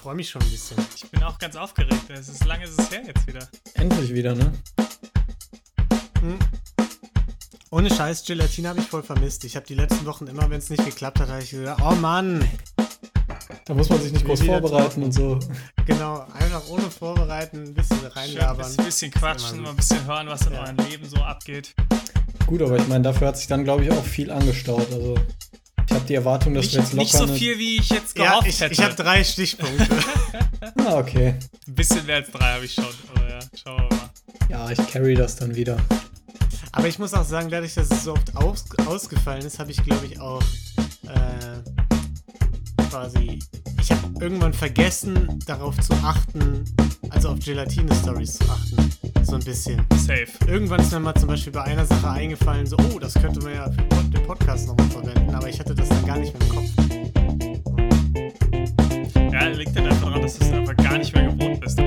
freue mich schon ein bisschen. Ich bin auch ganz aufgeregt. Es ist lange ist es her jetzt wieder. Endlich wieder, ne? Hm. Ohne Scheiß, Gelatine habe ich voll vermisst. Ich habe die letzten Wochen immer, wenn es nicht geklappt hat, habe ich gesagt, oh Mann. Da muss man sich nicht groß vorbereiten und so. Genau, einfach ohne Vorbereiten ein bisschen reinlabern. Schön, ein bisschen quatschen, mal ein bisschen hören, was in ja. eurem Leben so abgeht. Gut, aber ich meine, dafür hat sich dann, glaube ich, auch viel angestaut. Also habe die Erwartung, dass nicht, wir jetzt locker... Nicht so viel, wie ich jetzt gehofft ja, ich, hätte. Ich habe drei Stichpunkte. ah, okay. Ein bisschen mehr als drei habe ich schon, aber ja, schauen wir mal. Ja, ich carry das dann wieder. Aber ich muss auch sagen, dadurch, dass es so oft aus, ausgefallen ist, habe ich, glaube ich, auch äh, quasi. Ich habe irgendwann vergessen, darauf zu achten, also auf Gelatine-Stories zu achten. So ein bisschen. Safe. Irgendwann ist mir mal zum Beispiel bei einer Sache eingefallen, so, oh, das könnte man ja für den Podcast nochmal verwenden, aber ich hatte das dann gar nicht mehr im Kopf. Ja, liegt dann einfach daran, dass du es einfach gar nicht mehr gewohnt bist.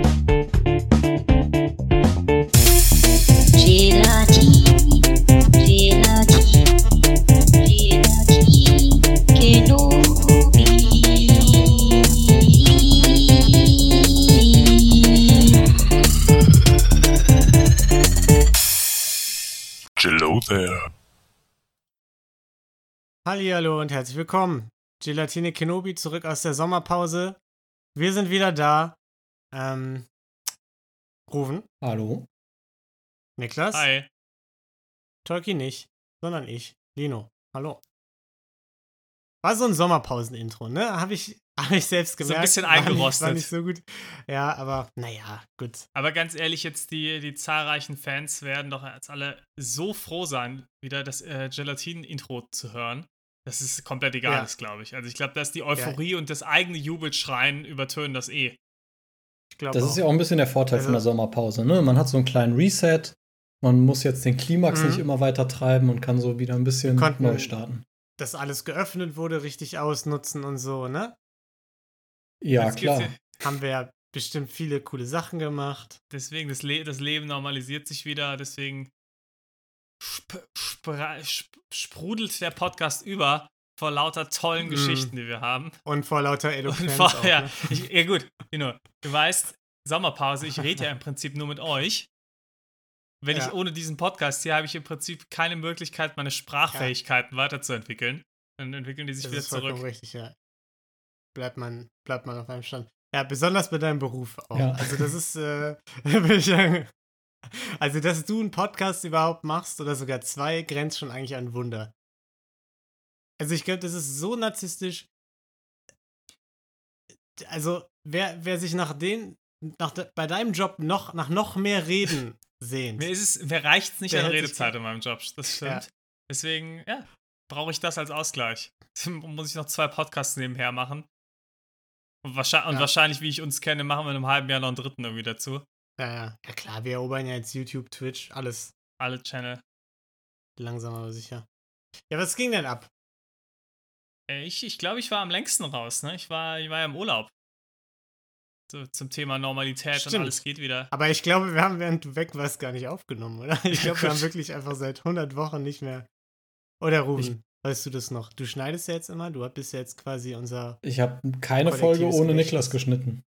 Hallihallo und herzlich willkommen. Gelatine Kenobi zurück aus der Sommerpause. Wir sind wieder da. Ähm, Rufen. Hallo. Niklas. Hi. Tolki nicht, sondern ich, Lino. Hallo. War so ein Sommerpausen-Intro, ne? Habe ich, hab ich selbst gemerkt. So ein bisschen war nicht, eingerostet. War nicht so gut. Ja, aber naja, gut. Aber ganz ehrlich, jetzt die, die zahlreichen Fans werden doch jetzt alle so froh sein, wieder das äh, Gelatinen-Intro zu hören. Das ist komplett egal Ja. glaube ich. Also ich glaube, dass die Euphorie und das eigene Jubelschreien übertönen das eh. Ich glaube Das ist ja auch ein bisschen der Vorteil von der Also- Sommerpause, ne? Man hat so einen kleinen Reset. Man muss jetzt den Klimax Mhm. nicht immer weiter treiben und kann so wieder ein bisschen Konnten- neu starten. dass alles geöffnet wurde, richtig ausnutzen und so, ne? Ja, Jetzt klar. ja- Haben wir ja bestimmt viele coole Sachen gemacht. Deswegen, das, Le das Leben normalisiert sich wieder, deswegen sp sprudelt der Podcast über vor lauter tollen Mhm. Geschichten, die wir haben. Und vor lauter Eloquenz vor, auch, ja, ne? ich, ja, gut, genau. Du weißt, Sommerpause, ich rede ja im Prinzip nur mit euch. Wenn Ja. ich ohne diesen Podcast hier habe ich im Prinzip keine Möglichkeit, meine Sprachfähigkeiten weiterzuentwickeln. Dann entwickeln die sich Das wieder ist zurück. richtig, ja. Bleibt man, bleibt man auf einem Stand. Ja, besonders bei deinem Beruf auch. Ja. Also das ist, äh, würde ich sagen, also dass du einen Podcast überhaupt machst oder sogar zwei, grenzt schon eigentlich an Wunder. Also ich glaube, das ist so narzisstisch. Also wer, wer sich nach den, nach de, bei deinem Job noch, nach noch mehr Reden sehnt. Mir, ist es, mir reicht es nicht an Redezeit in meinem Job, das Ja. stimmt. Deswegen, ja, brauche ich das als Ausgleich. Muss ich noch zwei Podcasts nebenher machen. Und, wahrscheinlich, und Ja. wahrscheinlich, wie ich uns kenne, machen wir in einem halben Jahr noch einen dritten irgendwie dazu. Ja, ja. ja klar, wir erobern ja jetzt YouTube, Twitch, alles Alle Channel. langsam aber sicher. Ja, was ging denn ab? Äh, Ich, ich glaube, ich war am längsten raus, ne? Ich war, ich war ja im Urlaub. So, zum Thema Normalität Stimmt. und alles geht wieder. Aber ich glaube, wir haben, während du weg warst, gar nicht aufgenommen, oder? Ich glaube, wir haben wirklich einfach seit 100 Wochen nicht mehr. Oder Ruben, weißt du das noch? Du schneidest ja jetzt immer, du bist ja jetzt quasi unser. Ich habe keine Folge ohne Gedächtnis. Niklas geschnitten.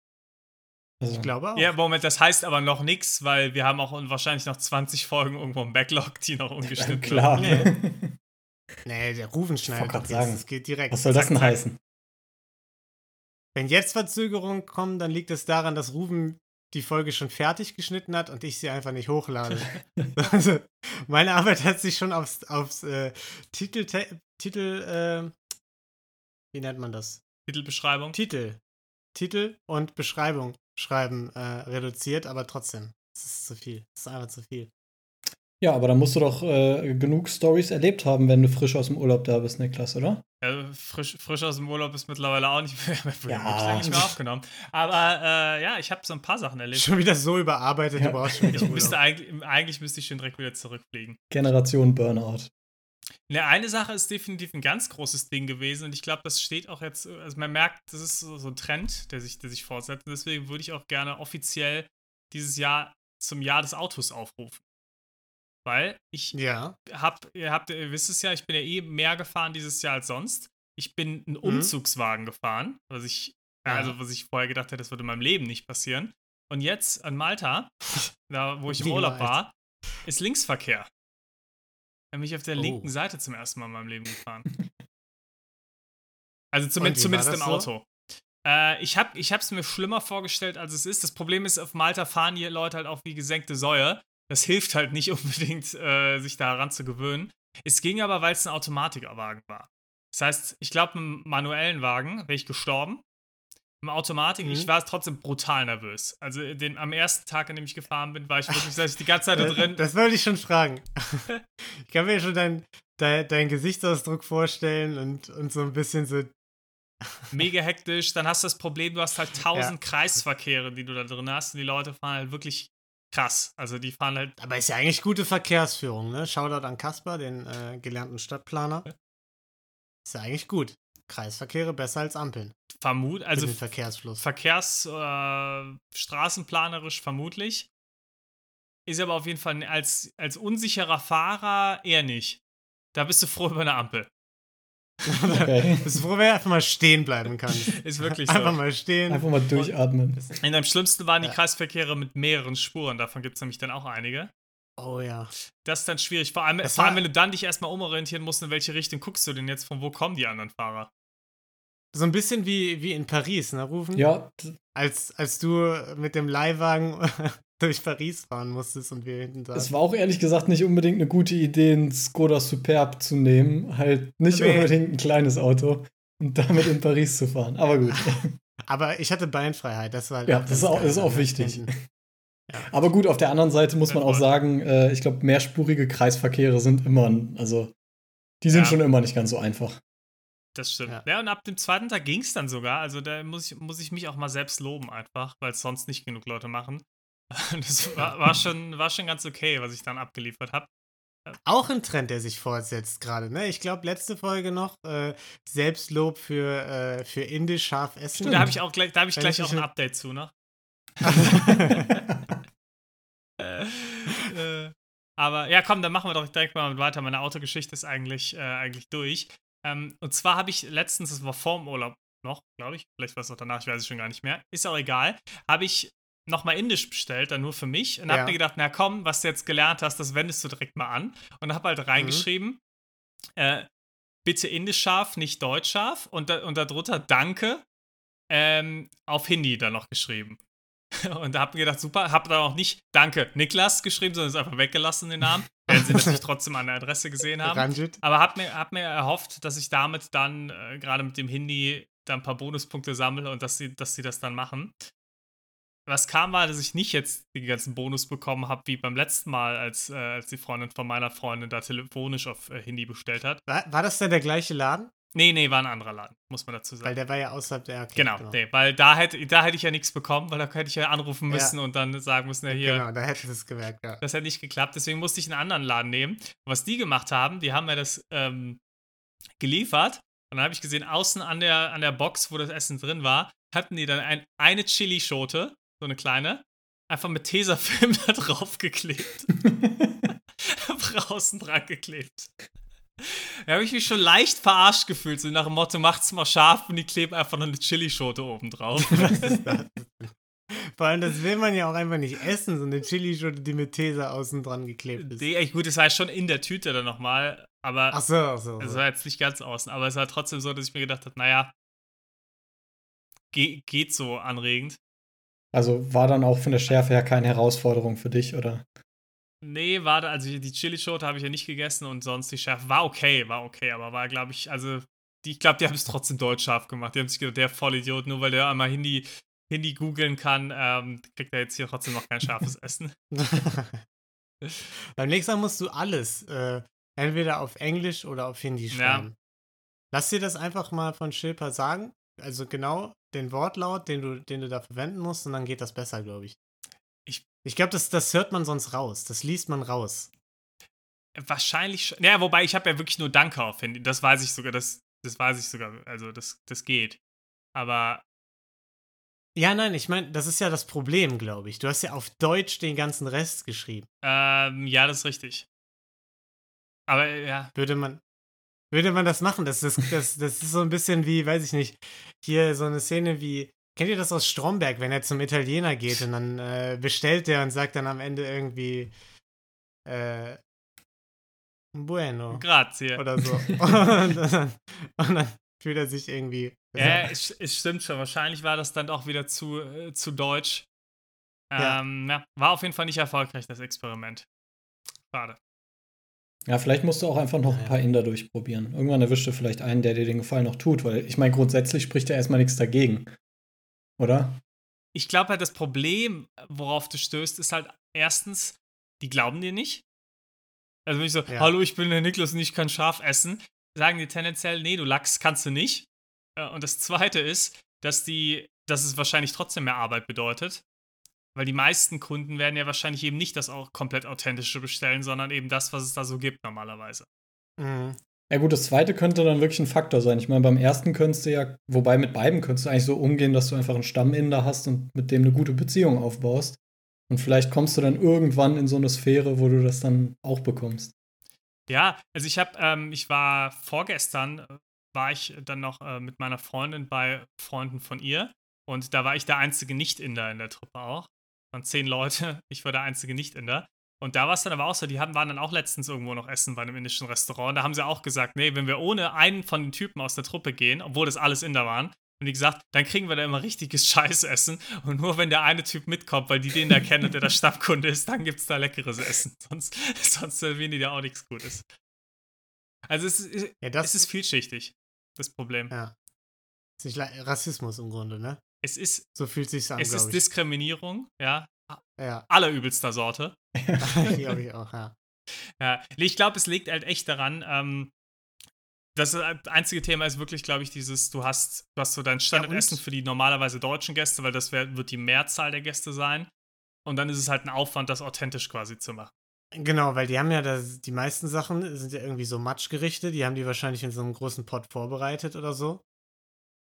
Also, Ich glaube auch. Ja, Moment, das heißt aber noch nichts, weil wir haben auch wahrscheinlich noch 20 Folgen irgendwo im Backlog, die noch ungeschnitten klar. werden. Nee, der Rufen schneidet doch sagen. jetzt. Das geht direkt. Was soll das denn heißen? Wenn jetzt Verzögerungen kommen, dann liegt es daran, dass Ruben die Folge schon fertig geschnitten hat und ich sie einfach nicht hochlade. also, meine Arbeit hat sich schon aufs, aufs äh, Titel, Titel, äh, wie nennt man das? Titelbeschreibung. Titel. Titel und Beschreibung schreiben äh, reduziert, aber trotzdem, es ist zu viel. Es ist einfach zu viel. Ja, aber da musst du doch äh, genug Stories erlebt haben, wenn du frisch aus dem Urlaub da bist, Niklas, oder? Ja, frisch, frisch aus dem Urlaub ist mittlerweile auch nicht mehr, Ja. nicht mehr aufgenommen. Aber äh, ja, ich habe so ein paar Sachen erlebt. Schon wieder so überarbeitet, Ja. du brauchst schon wieder Ich müsste eigentlich, eigentlich müsste ich schon direkt wieder zurückfliegen. Generation Burnout. Ne, eine Sache ist definitiv ein ganz großes Ding gewesen und ich glaube, das steht auch jetzt, also man merkt, das ist so, so ein Trend, der sich, der sich fortsetzt. Und deswegen würde ich auch gerne offiziell dieses Jahr zum Jahr des Autos aufrufen. Weil ich Ja, hab, ihr habt, ihr wisst es ja, ich bin ja eh mehr gefahren dieses Jahr als sonst. Ich bin einen Mhm. Umzugswagen gefahren, was ich Ja. Also, was ich vorher gedacht hätte, das würde in meinem Leben nicht passieren. Und jetzt an Malta, da wo ich im Urlaub war, ist Linksverkehr. Da bin ich auf der Oh. linken Seite zum ersten Mal in meinem Leben gefahren. Also zumindest, zumindest im so? Auto. Äh, ich habe es mir schlimmer vorgestellt, als es ist. Das Problem ist, auf Malta fahren hier Leute halt auch wie gesenkte Säue. Das hilft halt nicht unbedingt, äh, sich daran zu gewöhnen. Es ging aber, weil es ein Automatikwagen war. Das heißt, ich glaube, mit einem manuellen Wagen wäre ich gestorben. Im Automatik, Mhm. ich war trotzdem brutal nervös. Also den, am ersten Tag, an dem ich gefahren bin, war ich wirklich ich die ganze Zeit da drin. Das wollte ich schon fragen. ich kann mir schon deinen dein, dein Gesichtsausdruck vorstellen und, und so ein bisschen so. mega hektisch. Dann hast du das Problem, du hast halt tausend Kreisverkehre, die du da drin hast. Und die Leute fahren halt wirklich krass. Also die fahren halt. Aber ist ja eigentlich gute Verkehrsführung, ne? Shoutout an Kasper, den äh, gelernten Stadtplaner. Ist ja eigentlich gut. Kreisverkehre besser als Ampeln. Vermut, also den Verkehrsfluss. Verkehrs-, äh, straßenplanerisch vermutlich. Ist aber auf jeden Fall als, als unsicherer Fahrer eher nicht. Da bist du froh über eine Ampel. Okay. Bist du froh, wenn du einfach mal stehen bleiben kannst. Ist wirklich Einfach so. mal stehen. Einfach mal durchatmen. In am schlimmsten waren die Ja. Kreisverkehre mit mehreren Spuren. Davon gibt es nämlich dann auch einige. Oh ja. Das ist dann schwierig. Vor allem, Das vor allem wenn du dann dich erstmal umorientieren musst, in welche Richtung guckst du denn jetzt, von wo kommen die anderen Fahrer? So ein bisschen wie, wie in Paris, ne, Rufen? Ja, Als, als du mit dem Leihwagen durch Paris fahren musstest und wir hinten es saßen. war auch ehrlich gesagt nicht unbedingt eine gute Idee, einen Skoda Superb zu nehmen. Halt nicht Nee. unbedingt ein kleines Auto und damit in Paris zu fahren. Aber gut. Aber ich hatte Beinfreiheit, das war halt Ja, das ist auch- geil, das ist auch ne? wichtig. Aber gut, auf der anderen Seite muss man auch sagen, äh, ich glaube, mehrspurige Kreisverkehre sind immer, also die sind Ja. schon immer nicht ganz so einfach. Das stimmt. Ja. Ja. und ab dem zweiten Tag ging es dann sogar. Also da muss ich, muss ich mich auch mal selbst loben einfach, weil es sonst nicht genug Leute machen. Das war, war, schon, war schon ganz okay, was ich dann abgeliefert habe. Auch ein Trend, der sich fortsetzt gerade, ne? Ich glaube, letzte Folge noch äh, Selbstlob für, äh, für indisch scharf essen. Da habe ich auch gleich, da hab ich Wenn gleich ich auch ein Update zu noch. äh, aber ja, komm, dann machen wir doch direkt mal weiter. Meine Autogeschichte ist eigentlich, äh, eigentlich durch. Ähm, und zwar habe ich letztens, das war vorm Urlaub noch, glaube ich, vielleicht war es auch danach, ich weiß es schon gar nicht mehr, ist auch egal, habe ich nochmal Indisch bestellt, dann nur für mich und Ja. habe mir gedacht, na komm, was du jetzt gelernt hast, das wendest du direkt mal an und habe halt reingeschrieben, äh, bitte Indisch scharf, nicht Deutsch scharf und, da, und darunter Danke ähm, auf Hindi dann noch geschrieben. Und da hab mir gedacht, super, hab dann auch nicht Danke Niklas geschrieben, sondern es einfach weggelassen, den Namen. Werden sie natürlich trotzdem an der Adresse gesehen haben. Ranjit. Aber hab mir, hab mir erhofft, dass ich damit dann, äh, gerade mit dem Hindi, dann ein paar Bonuspunkte sammle und dass sie, dass sie das dann machen. Was kam war, dass ich nicht jetzt die ganzen Bonus bekommen habe, wie beim letzten Mal, als, äh, als die Freundin von meiner Freundin da telefonisch auf äh, Hindi bestellt hat. War, war das denn der gleiche Laden? Nee, nee, war ein anderer Laden, muss man dazu sagen. Weil der war ja außerhalb der. okay, Genau, Nee, weil da hätte, da hätte ich ja nichts bekommen, weil da hätte ich ja anrufen Ja. müssen und dann sagen müssen, ja hier, Genau, da hätte es gemerkt, ja. das hätte nicht geklappt. Deswegen musste ich einen anderen Laden nehmen. Was die gemacht haben, die haben mir das ähm, geliefert. Und dann habe ich gesehen, außen an der, an der Box, wo das Essen drin war, hatten die dann ein, eine Chili-Schote, so eine kleine, einfach mit Tesafilm da drauf geklebt. einfach außen dran geklebt. Da habe ich mich schon leicht verarscht gefühlt, so nach dem Motto, macht's mal scharf und die kleben einfach noch eine Chilischote oben drauf. Was ist das? Vor allem, das will man ja auch einfach nicht essen, so eine Chilischote, die mit Tesa außen dran geklebt ist. Die, echt gut, das war schon in der Tüte dann nochmal, aber Ach so, ach so. es so. war jetzt nicht ganz außen. Aber es war trotzdem so, dass ich mir gedacht habe, naja, ge geht so anregend. Also war dann auch von der Schärfe her keine Herausforderung für dich, oder? Nee, war da, also die Chilischote habe ich ja nicht gegessen und sonst die Schärfe war okay, war okay, aber war, glaube ich, also, die, ich glaube, die haben es trotzdem deutsch scharf gemacht. Die haben sich gedacht, der Vollidiot, nur weil der einmal Hindi, Hindi googeln kann, ähm, kriegt er jetzt hier trotzdem noch kein scharfes Essen. Beim nächsten Mal musst du alles äh, entweder auf Englisch oder auf Hindi schreiben. Lass dir das einfach mal von Schilper sagen. Also genau den Wortlaut, den du, den du da verwenden musst, und dann geht das besser, glaube ich. Ich- glaube, das, das hört man sonst raus. Das liest man raus. Wahrscheinlich schon. Ja, wobei ich habe ja wirklich nur Danke auf Handy. Das weiß ich sogar, das, das weiß ich sogar. Also das, das geht. Aber Ja, nein, ich meine, das ist ja das Problem, glaube ich. Du hast ja auf Deutsch den ganzen Rest geschrieben. ähm, ja, das ist richtig. Aber äh, ja, Würde man, würde man das machen. Das, das, das, das ist so ein bisschen wie, weiß ich nicht, hier so eine Szene wie, kennt ihr das aus Stromberg, wenn er zum Italiener geht und dann äh, bestellt er und sagt dann am Ende irgendwie äh, Bueno. Grazie. Oder so. und, dann, und dann fühlt er sich irgendwie. Ja, es, es, stimmt schon. Wahrscheinlich war das dann auch wieder zu, äh, zu deutsch. Ähm, ja. ja. War auf jeden Fall nicht erfolgreich, das Experiment. Schade. Ja, vielleicht musst du auch einfach noch ein paar Inder durchprobieren. Irgendwann erwischt du vielleicht einen, der dir den Gefallen noch tut, weil ich meine, grundsätzlich spricht ja erstmal nichts dagegen. Oder? Ich glaube halt, das Problem, worauf du stößt, ist halt erstens, die glauben dir nicht. Also wenn ich so, ja. hallo, ich bin der Niklas und ich kann scharf essen, sagen die tendenziell, nee, du Lachs kannst du nicht. Äh, und das zweite ist, dass die, dass es wahrscheinlich trotzdem mehr Arbeit bedeutet. Weil die meisten Kunden werden ja wahrscheinlich eben nicht das auch komplett authentische bestellen, sondern eben das, was es da so gibt normalerweise. Mhm. Ja gut, das zweite könnte dann wirklich ein Faktor sein. Ich meine, beim ersten könntest du ja, wobei mit beiden könntest du eigentlich so umgehen, dass du einfach einen Stamminder hast und mit dem eine gute Beziehung aufbaust. Und vielleicht kommst du dann irgendwann in so eine Sphäre, wo du das dann auch bekommst. Ja, also ich habe, ähm, ich war vorgestern, äh, war ich dann noch äh, mit meiner Freundin bei Freunden von ihr und da war ich der einzige Nicht-Inder in der Truppe auch. Von zehn Leute, ich war der einzige Nicht-Inder. Und da war es dann aber auch so, die haben, waren dann auch letztens irgendwo noch essen bei einem indischen Restaurant. Da haben sie auch gesagt, nee, wenn wir ohne einen von den Typen aus der Truppe gehen, obwohl das alles Inder waren, und die gesagt, dann kriegen wir da immer richtiges Scheißessen. Und nur wenn der eine Typ mitkommt, weil die den da kennen und der der Stammkunde ist, dann gibt es da leckeres Essen. Sonst, sonst servieren die da auch nichts Gutes. Also es ist, ja, das, es ist vielschichtig, das Problem. Ja. Es ist Rassismus im Grunde, ne? Es ist. So fühlt sich an. Es ist. Diskriminierung, ja. Ja. Allerübelster Sorte. glaube ich auch, ja. Ja, ich glaube, es liegt halt echt daran, ähm, das einzige Thema ist wirklich, glaube ich, dieses, du hast, du hast so dein Standardessen ja, für die normalerweise deutschen Gäste, weil das wär, wird die Mehrzahl der Gäste sein. Und dann ist es halt ein Aufwand, das authentisch quasi zu machen. Genau, weil die haben ja das, die meisten Sachen sind ja irgendwie so Matschgerichte, die haben die wahrscheinlich in so einem großen Pot vorbereitet oder so.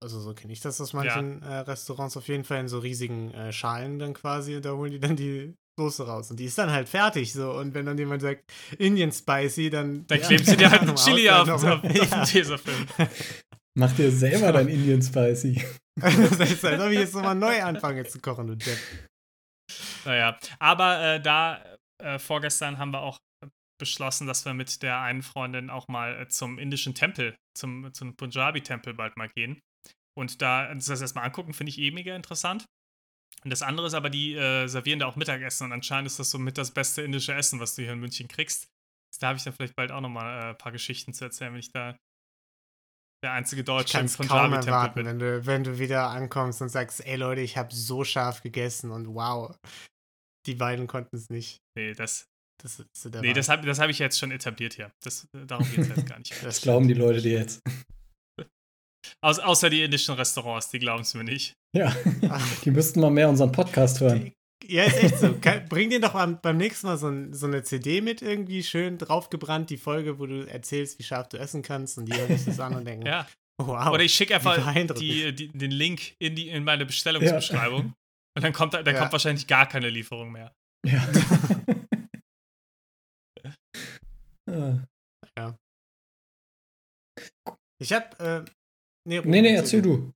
Also so kenne ich das aus manchen ja. äh, Restaurants auf jeden Fall in so riesigen äh, Schalen dann quasi und da holen die dann die Soße raus. Und die ist dann halt fertig so. Und wenn dann jemand sagt, Indian Spicy, dann. Dann ja, klebst du dir halt ein Chili auf, auf, auf ja. den Tesafilm. Mach dir selber dein Indian Spicy. das heißt, als ob ich jetzt nochmal neu anfange zu kochen, du Depp. Naja, aber äh, da äh, vorgestern haben wir auch beschlossen, dass wir mit der einen Freundin auch mal äh, zum indischen Tempel, zum, zum Punjabi-Tempel bald mal gehen. Und da uns das erstmal angucken, finde ich eh mega interessant. Und das andere ist aber, die äh, servieren da auch Mittagessen und anscheinend ist das so mit das beste indische Essen, was du hier in München kriegst. Da habe ich dann vielleicht bald auch nochmal äh, ein paar Geschichten zu erzählen, wenn ich da der einzige Deutsche im kaum erwarten, bin. Wenn du, wenn du wieder ankommst und sagst, ey Leute, ich habe so scharf gegessen und wow, die beiden konnten es nicht. Nee, das, das, ist nee, das habe das hab ich jetzt schon etabliert hier. Das, darum geht es jetzt gar nicht. das glauben die Leute dir jetzt. Au außer die indischen Restaurants, die glauben es mir nicht. Ja, die müssten mal mehr unseren Podcast hören. Ja, ist echt so. Bring dir doch beim, beim nächsten Mal so, ein, so, eine CD mit, irgendwie schön draufgebrannt, die Folge, wo du erzählst, wie scharf du essen kannst und die hören sich das an und denken, ja. wow. Oder ich schicke einfach die, die, den Link in, die, in meine Bestellungsbeschreibung ja. und dann kommt, dann ja. kommt wahrscheinlich gar keine Lieferung mehr. Ja. ja. Ich habe äh, Nee, nee, nee, erzähl du.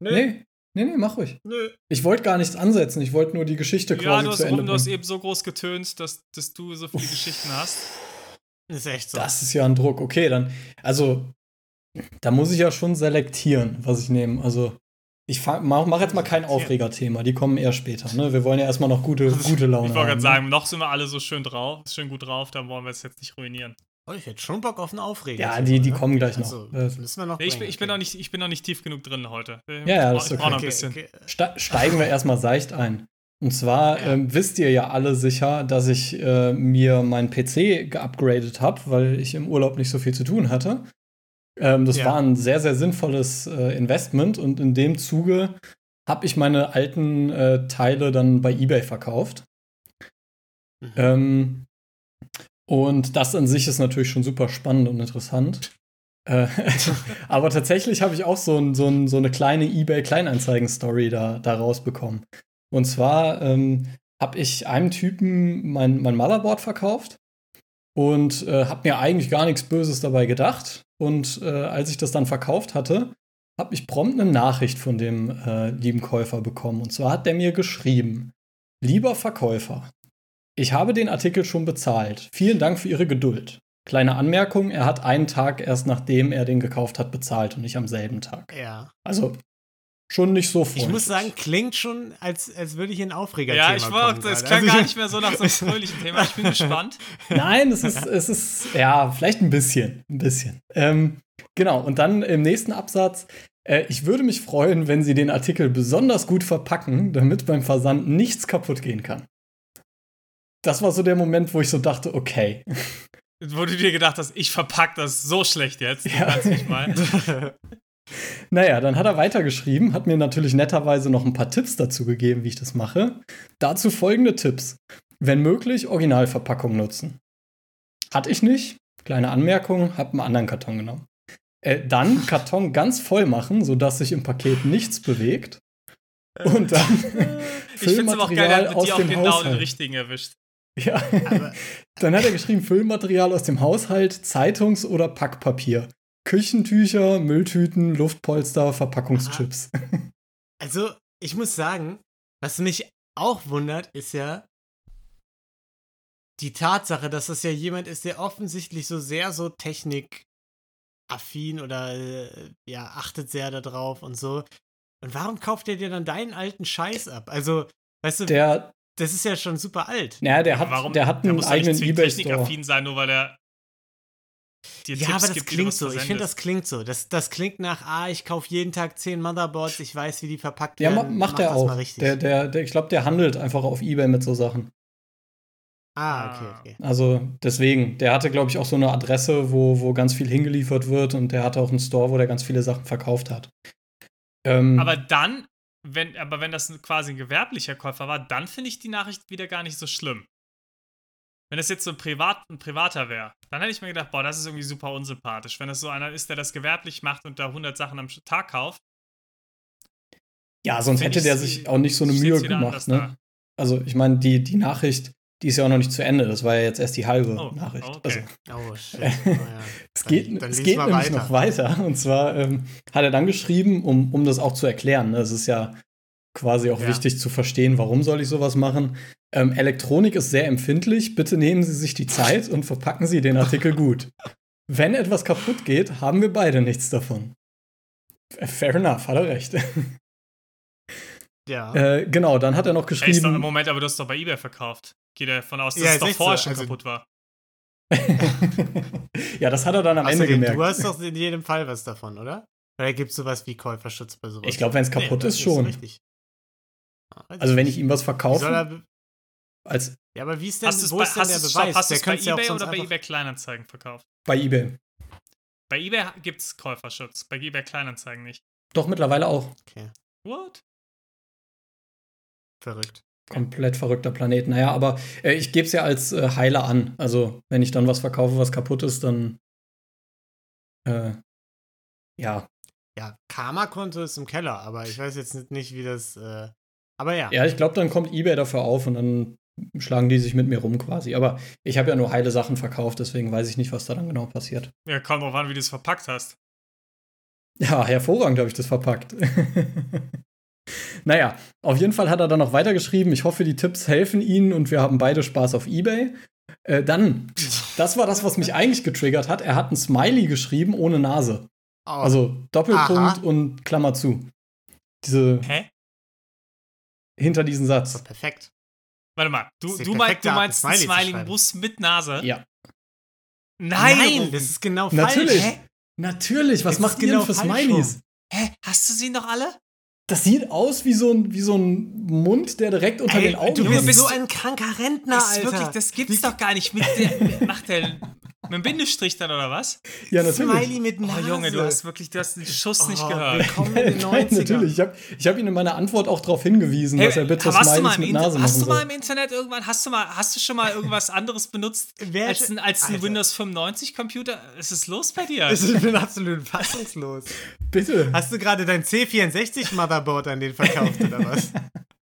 Nee. nee. Nee, nee, mach ruhig. Nö. Ich wollte gar nichts ansetzen, ich wollte nur die Geschichte ja, quasi du hast, zu Ende bringen. Du hast eben so groß getönt, dass, dass du so viele Geschichten hast. ist echt so. Das ist ja ein Druck. Okay, dann, also, da muss ich ja schon selektieren, was ich nehme. Also, ich mache mach jetzt mal kein Aufregerthema, die kommen eher später. Ne? Wir wollen ja erstmal noch gute, gute Laune Ich wollte gerade sagen, noch sind wir alle so schön drauf, schön gut drauf, dann wollen wir es jetzt nicht ruinieren. Oh, ich hätte schon Bock auf einen Aufreger. Ja, die, die kommen gleich noch. Also, müssen wir noch nee, ich, bin, ich, bin noch nicht, ich bin noch nicht tief genug drin heute. Ja, ja, das ist okay. Noch ein bisschen. Okay, okay. Steigen wir erstmal seicht ein. Und zwar ja. ähm, wisst ihr ja alle sicher, dass ich äh, mir meinen PC geupgradet habe, weil ich im Urlaub nicht so viel zu tun hatte. Ähm, das ja. war ein sehr, sehr sinnvolles äh, Investment und in dem Zuge habe ich meine alten äh, Teile dann bei eBay verkauft. Mhm. Ähm, und das an sich ist natürlich schon super spannend und interessant. Äh, aber tatsächlich habe ich auch so, ein, so, ein, so eine kleine eBay-Kleinanzeigen-Story da, da rausbekommen. Und zwar ähm, habe ich einem Typen mein, mein Motherboard verkauft und äh, habe mir eigentlich gar nichts Böses dabei gedacht. Und äh, als ich das dann verkauft hatte, habe ich prompt eine Nachricht von dem äh, lieben Käufer bekommen. Und zwar hat der mir geschrieben, lieber Verkäufer, ich habe den Artikel schon bezahlt. Vielen Dank für Ihre Geduld. Kleine Anmerkung, er hat einen Tag erst nachdem er den gekauft hat bezahlt und nicht am selben Tag. Ja. Also schon nicht so freundlich. Ich muss sagen, klingt schon, als, als würde ich in Aufreger Ja, ich wollte, es klang also gar nicht mehr so nach so einem fröhlichen Thema. Ich bin gespannt. Nein, es ist, es ist, ja, vielleicht ein bisschen, ein bisschen. Ähm, genau, und dann im nächsten Absatz, äh, ich würde mich freuen, wenn Sie den Artikel besonders gut verpacken, damit beim Versand nichts kaputt gehen kann. Das war so der Moment, wo ich so dachte, okay. Wo du dir gedacht hast, ich verpack das so schlecht jetzt. Ja. nicht mal. naja, dann hat er weitergeschrieben, hat mir natürlich netterweise noch ein paar Tipps dazu gegeben, wie ich das mache. Dazu folgende Tipps. Wenn möglich, Originalverpackung nutzen. Hatte ich nicht. Kleine Anmerkung, hab einen anderen Karton genommen. Äh, dann Karton ganz voll machen, sodass sich im Paket nichts bewegt. Und dann ich finde es aber auch geil, dass die auch genau Haushalt. den richtigen erwischt. Ja. Dann hat er geschrieben, Füllmaterial aus dem Haushalt, Zeitungs- oder Packpapier. Küchentücher, Mülltüten, Luftpolster, Verpackungschips. Also, ich muss sagen, was mich auch wundert, ist ja die Tatsache, dass das ja jemand ist, der offensichtlich so sehr so technikaffin oder äh, ja, achtet sehr darauf und so. Und warum kauft er dir dann deinen alten Scheiß ab? Also, weißt du, der, das ist ja schon super alt. Ja, der hat, Warum, der hat einen der eigenen Ebay-Store. sein, nur weil er ja, Tipps aber das gibt, klingt so. Ich finde, das klingt so. Das, das klingt nach, ah, ich kaufe jeden Tag zehn Motherboards, ich weiß, wie die verpackt werden. Ja, macht Mach er auch. Der, der, der, ich glaube, der handelt einfach auf Ebay mit so Sachen. Ah, okay, okay. Also deswegen, der hatte, glaube ich, auch so eine Adresse, wo, wo ganz viel hingeliefert wird und der hatte auch einen Store, wo der ganz viele Sachen verkauft hat. Ähm, aber dann wenn, aber wenn das quasi ein gewerblicher Käufer war, dann finde ich die Nachricht wieder gar nicht so schlimm. Wenn das jetzt so ein, Privat, ein Privater wäre, dann hätte ich mir gedacht, boah, das ist irgendwie super unsympathisch. Wenn das so einer ist, der das gewerblich macht und da 100 Sachen am Tag kauft. Ja, sonst hätte der sich auch nicht so eine Mühe gemacht. Ne? Also, ich meine, die, die Nachricht, die ist ja auch noch nicht zu Ende. Das war ja jetzt erst die halbe oh, Nachricht. Okay. Also, oh, shit. Oh, ja. es geht, dann, dann es geht nämlich weiter. noch weiter. Und zwar ähm, hat er dann geschrieben, um, um das auch zu erklären. Ne? Es ist ja quasi auch ja. wichtig zu verstehen, warum soll ich sowas machen. Ähm, Elektronik ist sehr empfindlich. Bitte nehmen Sie sich die Zeit und verpacken Sie den Artikel gut. Wenn etwas kaputt geht, haben wir beide nichts davon. Fair enough, hat er recht. Ja. Äh, genau, dann hat er noch geschrieben. Doch, Moment, aber du hast doch bei eBay verkauft. Geht er davon aus, dass ja, es doch vorher so. schon also, kaputt war. ja, das hat er dann am Ende gemerkt. Du hast doch in jedem Fall was davon, oder? Oder gibt es sowas wie Käuferschutz bei sowas? Ich glaube, wenn es kaputt nee, ist, schon. Ist also, also wenn ich ihm was verkaufe. Als ja, aber wie ist denn, wo bei, ist denn der Beweis? Hast du es bei eBay oder bei eBay Kleinanzeigen verkauft? Bei eBay. Bei eBay gibt es Käuferschutz, bei eBay Kleinanzeigen nicht. Doch, mittlerweile auch. Okay. What? Verrückt. Komplett verrückter Planet. Naja, aber äh, ich gebe es ja als äh, Heiler an. Also, wenn ich dann was verkaufe, was kaputt ist, dann. Äh, ja. Ja, Karma-Konto ist im Keller, aber ich weiß jetzt nicht, wie das. Äh, aber ja. Ja, ich glaube, dann kommt eBay dafür auf und dann schlagen die sich mit mir rum quasi. Aber ich habe ja nur heile Sachen verkauft, deswegen weiß ich nicht, was da dann genau passiert. Ja, kommt drauf an, wie du es verpackt hast. Ja, hervorragend habe ich das verpackt. naja, auf jeden Fall hat er dann noch weitergeschrieben. Ich hoffe, die Tipps helfen Ihnen und wir haben beide Spaß auf Ebay. Äh, dann, das war das, was mich eigentlich getriggert hat. Er hat ein Smiley geschrieben ohne Nase. Oh. Also Doppelpunkt Aha. und Klammer zu. Diese. Hä? Hinter diesen Satz. perfekt. Warte mal, du, du, mein, du meinst ein Smiley-Bus mit Nase? Ja. Nein! Nein, das ist genau falsch. Natürlich. Hä? Natürlich, was das macht ihr genau denn für Smileys? Hä? Hast du sie noch alle? Das sieht aus wie so ein, wie so ein Mund, der direkt unter Ey, den Augen ist. Du bist so ein kranker Rentner, Alter. Wirklich, das gibt's doch gar nicht. Mit der, macht der mit einem Bindestrich dann oder was? Ja, natürlich. Smiley mit Nase. Oh Junge, du hast wirklich, du hast den Schuss oh, nicht gehört. Willkommen in den 90 natürlich. Ich habe ich hab ihn in meiner Antwort auch darauf hingewiesen, hey, dass er bitte Smileys mit Nase Hast du mal im Internet irgendwann, hast du mal, hast du schon mal irgendwas anderes benutzt als ein, als ein Windows 95 Computer? Was ist los bei dir? Ich bin absolut fassungslos. Bitte. Hast du gerade dein C64 Motherboard an den verkauft oder was?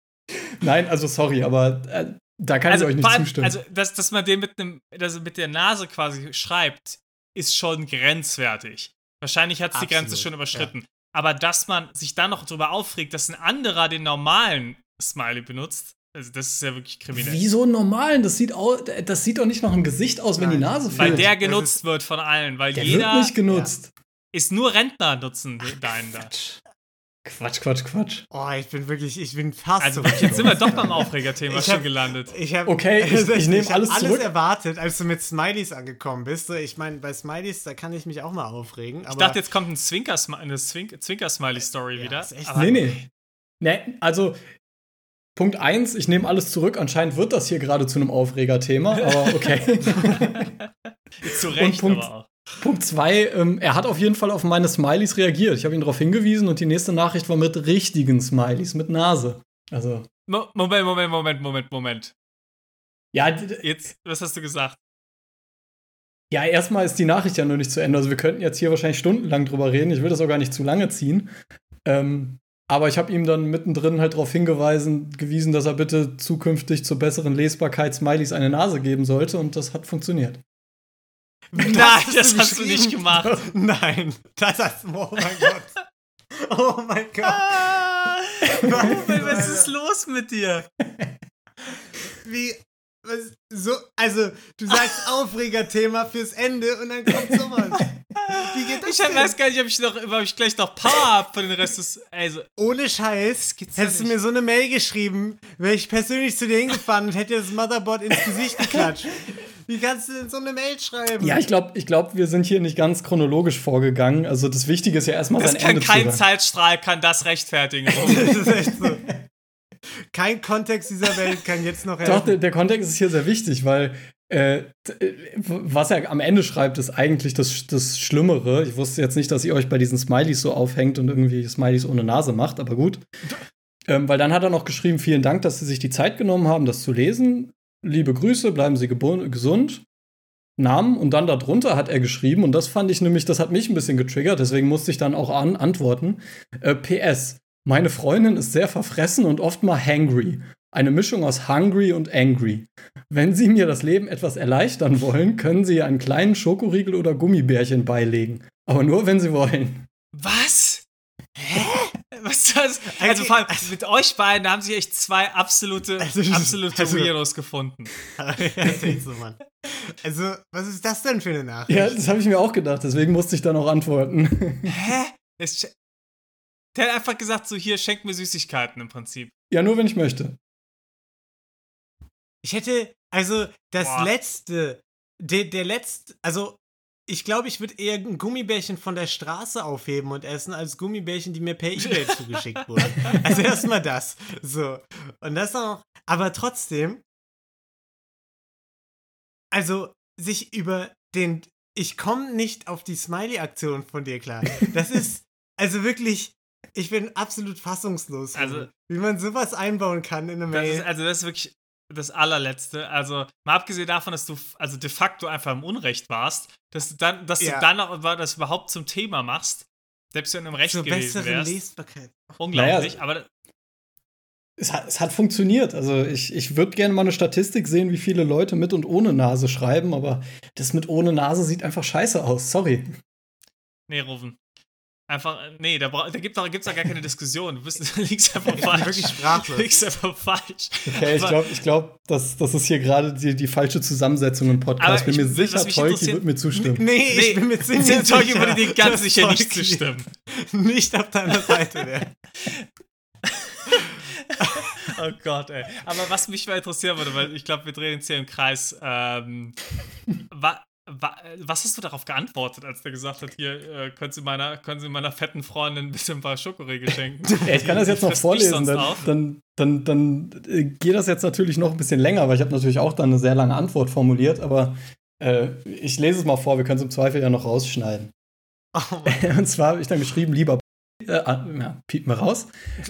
Nein, also sorry, aber äh, da kann also, ich euch nicht allem, zustimmen. Also, dass, dass man den mit, einem, also mit der Nase quasi schreibt, ist schon grenzwertig. Wahrscheinlich hat es die Grenze schon überschritten. Ja. Aber dass man sich dann noch darüber aufregt, dass ein anderer den normalen Smiley benutzt, also das ist ja wirklich kriminell. Wieso einen normalen? Das sieht, au das sieht doch nicht nach einem Gesicht aus, wenn Nein. die Nase fehlt. Weil der genutzt wird von allen. Weil der jeder wird nicht genutzt. Ja. Ist nur Rentner nutzen deinen da. Quatsch, Quatsch, Quatsch. Oh, ich bin wirklich, ich bin fast also, so. Jetzt sind wir doch beim Aufregerthema schon gelandet. Ich hab, okay, ich, ich nehme alles zurück. alles erwartet, als du mit Smileys angekommen bist. Ich meine, bei Smileys, da kann ich mich auch mal aufregen. ich dachte, jetzt kommt ein Zwinker, eine Zwinker-Smiley-Story ja, wieder. nee, nee. Nee, also Punkt 1, ich nehme alles zurück. Anscheinend wird das hier gerade zu einem Aufregerthema, aber okay. zu Recht, Punkt, aber auch. Punkt zwei, ähm, er hat auf jeden Fall auf meine Smileys reagiert. Ich habe ihn darauf hingewiesen und die nächste Nachricht war mit richtigen Smileys, mit Nase. Also. Mo Moment, Moment, Moment, Moment, Moment. Ja, jetzt, was hast du gesagt? Ja, erstmal ist die Nachricht ja noch nicht zu Ende. Also wir könnten jetzt hier wahrscheinlich stundenlang drüber reden. Ich will das auch gar nicht zu lange ziehen. Ähm, aber ich habe ihm dann mittendrin halt darauf hingewiesen, gewiesen, dass er bitte zukünftig zur besseren Lesbarkeit Smileys eine Nase geben sollte und das hat funktioniert. Nein, das hast du nicht gemacht. Nein, das hast du. Oh mein Gott. Oh mein Gott. Ah, was ist los mit dir? Wie. Was, so, also, du sagst Aufregerthema fürs Ende und dann kommt sowas. Wie geht das Ich denn? weiß gar nicht, ob ich, noch, ob ich gleich noch Power habe von den Rest des. Also. Ohne Scheiß. Hättest du mir so eine Mail geschrieben, wäre ich persönlich zu dir hingefahren und hätte das Motherboard ins Gesicht geklatscht. Wie kannst du denn so eine Mail schreiben? Ja, ich glaube, ich glaub, wir sind hier nicht ganz chronologisch vorgegangen. Also das Wichtige ist ja erstmal das sein kann, Ende Kein Zeitstrahl kann das rechtfertigen. das ist echt so. Kein Kontext dieser Welt kann jetzt noch helfen. Doch, der, der Kontext ist hier sehr wichtig, weil äh, was er am Ende schreibt, ist eigentlich das, das Schlimmere. Ich wusste jetzt nicht, dass ihr euch bei diesen Smileys so aufhängt und irgendwie Smileys ohne Nase macht, aber gut. Ähm, weil dann hat er noch geschrieben, vielen Dank, dass Sie sich die Zeit genommen haben, das zu lesen liebe Grüße, bleiben Sie gesund. Namen und dann darunter hat er geschrieben, und das fand ich nämlich, das hat mich ein bisschen getriggert, deswegen musste ich dann auch an antworten. Äh, PS, meine Freundin ist sehr verfressen und oft mal hangry. Eine Mischung aus hungry und angry. Wenn Sie mir das Leben etwas erleichtern wollen, können Sie einen kleinen Schokoriegel oder Gummibärchen beilegen. Aber nur, wenn Sie wollen. Was? Ist das? Also vor allem also, mit euch beiden haben sich echt zwei absolute, also, absolute also, Weirdos gefunden. so. Also, was ist das denn für eine Nachricht? Ja, das habe ich mir auch gedacht, deswegen musste ich dann auch antworten. Hä? Es, der hat einfach gesagt, so hier, schenk mir Süßigkeiten im Prinzip. Ja, nur wenn ich möchte. Ich hätte, also das Boah. letzte, der, der letzte, also ich glaube, ich würde eher ein Gummibärchen von der Straße aufheben und essen, als Gummibärchen, die mir per E-Mail zugeschickt wurden. Also erstmal das. So. Und das auch. Aber trotzdem. Also, sich über den. Ich komme nicht auf die Smiley-Aktion von dir klar. Das ist. Also wirklich. Ich bin absolut fassungslos, also, wie man sowas einbauen kann in eine Mail. Ist, also, das ist wirklich das allerletzte. Also, mal abgesehen davon, dass du also de facto einfach im Unrecht warst, dass du dann, dass ja. du dann auch das überhaupt zum Thema machst, selbst wenn du im Recht Zur gewesen wärst. Lesbarkeit. Unglaublich, naja, aber es hat, es hat funktioniert. Also ich, ich würde gerne mal eine Statistik sehen, wie viele Leute mit und ohne Nase schreiben, aber das mit ohne Nase sieht einfach scheiße aus. Sorry. Nee, Rufen. Einfach, nee, da, da gibt es gibt's gar keine Diskussion. Du, bist, du liegst einfach falsch. Du liegst einfach falsch. Okay, ich glaube, ich glaub, das, das ist hier gerade die, die falsche Zusammensetzung im Podcast. Ich bin mir sicher, Tolki wird mir zustimmen. Nee, nee ich bin mir ziemlich sicher. Tolki würde dir ganz sicher nicht zustimmen. Nicht auf deiner Seite, der. oh Gott, ey. Aber was mich mal interessieren würde, weil ich glaube, wir drehen uns hier im Kreis. Ähm, wa was hast du darauf geantwortet, als der gesagt hat, hier, äh, können, Sie meiner, können Sie meiner fetten Freundin ein bisschen ein paar Schokoriegel schenken? ich kann das jetzt noch vorlesen, dann, dann, dann, dann äh, geht das jetzt natürlich noch ein bisschen länger, weil ich habe natürlich auch dann eine sehr lange Antwort formuliert, aber äh, ich lese es mal vor, wir können es im Zweifel ja noch rausschneiden. Oh Und zwar habe ich dann geschrieben, lieber äh, ja, piepen wir raus.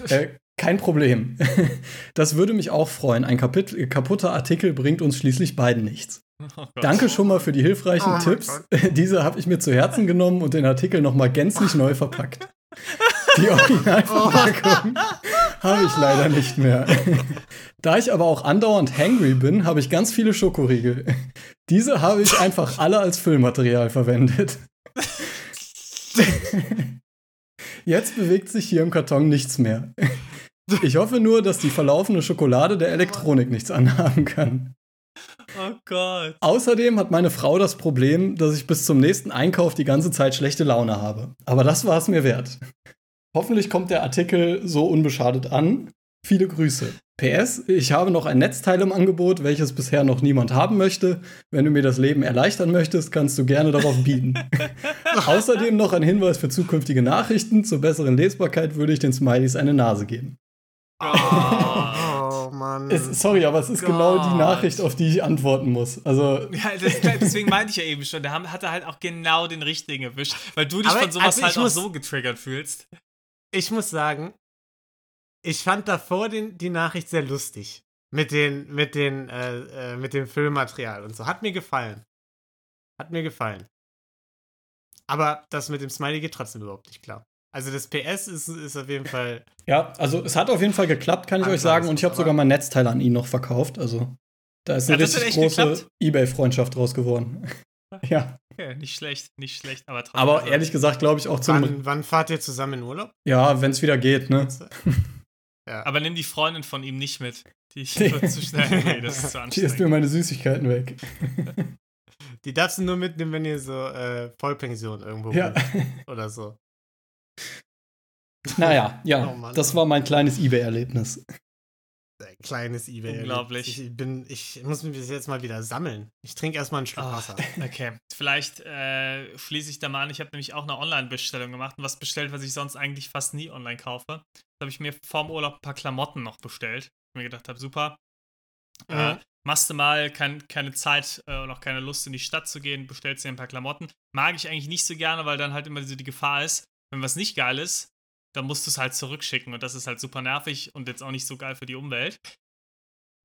Äh, kein Problem. Das würde mich auch freuen. Ein kaputter Artikel bringt uns schließlich beiden nichts. Oh Danke schon mal für die hilfreichen oh Tipps. Diese habe ich mir zu Herzen genommen und den Artikel nochmal gänzlich neu verpackt. Die Originalverpackung Habe ich leider nicht mehr. da ich aber auch andauernd hangry bin, habe ich ganz viele Schokoriegel. Diese habe ich einfach alle als Füllmaterial verwendet. Jetzt bewegt sich hier im Karton nichts mehr. Ich hoffe nur, dass die verlaufene Schokolade der Elektronik nichts anhaben kann. Oh Gott. Außerdem hat meine Frau das Problem, dass ich bis zum nächsten Einkauf die ganze Zeit schlechte Laune habe. Aber das war es mir wert. Hoffentlich kommt der Artikel so unbeschadet an. Viele Grüße. PS, ich habe noch ein Netzteil im Angebot, welches bisher noch niemand haben möchte. Wenn du mir das Leben erleichtern möchtest, kannst du gerne darauf bieten. Außerdem noch ein Hinweis für zukünftige Nachrichten. Zur besseren Lesbarkeit würde ich den Smileys eine Nase geben. Oh, oh Mann. Es, sorry, aber es ist Gott. genau die Nachricht, auf die ich antworten muss. Also ja, das, deswegen meinte ich ja eben schon, der hat er halt auch genau den richtigen erwischt, weil du dich aber, von sowas also halt auch so getriggert fühlst. Ich muss sagen, ich fand davor den, die Nachricht sehr lustig. Mit den, mit den, äh, äh, mit dem Filmmaterial und so. Hat mir gefallen. Hat mir gefallen. Aber das mit dem Smiley geht trotzdem überhaupt nicht klar. Also das PS ist, ist auf jeden Fall. Ja, also es hat auf jeden Fall geklappt, kann ich euch sagen. Und ich habe sogar mein Netzteil an ihn noch verkauft. Also da ist eine ja, richtig große Ebay-Freundschaft draus geworden. ja. Okay, nicht schlecht, nicht schlecht, aber trotzdem. Aber ehrlich gesagt, glaube ich auch zum. Wann, wann fahrt ihr zusammen in Urlaub? Ja, wenn es wieder geht, ne? Ja. Aber nimm die Freundin von ihm nicht mit. Die wird zu schnell. Nee, das ist zu anstrengend. Die ist mir meine Süßigkeiten weg. Die darfst du nur mitnehmen, wenn ihr so äh, Vollpension irgendwo ja. oder so. Naja, ja, oh das war mein kleines Ebay-Erlebnis. Ein kleines Ebay. Unglaublich. Ich, bin, ich muss mich bis jetzt mal wieder sammeln. Ich trinke erstmal einen Schluck oh, Wasser. Okay, vielleicht äh, schließe ich da mal an. Ich habe nämlich auch eine Online-Bestellung gemacht und was bestellt, was ich sonst eigentlich fast nie online kaufe. Da habe ich mir vorm Urlaub ein paar Klamotten noch bestellt. Ich mir gedacht habe, super. Mhm. Äh, machst du mal kein, keine Zeit äh, und auch keine Lust in die Stadt zu gehen, bestellst dir ein paar Klamotten. Mag ich eigentlich nicht so gerne, weil dann halt immer so die Gefahr ist, wenn was nicht geil ist, dann musst du es halt zurückschicken und das ist halt super nervig und jetzt auch nicht so geil für die Umwelt.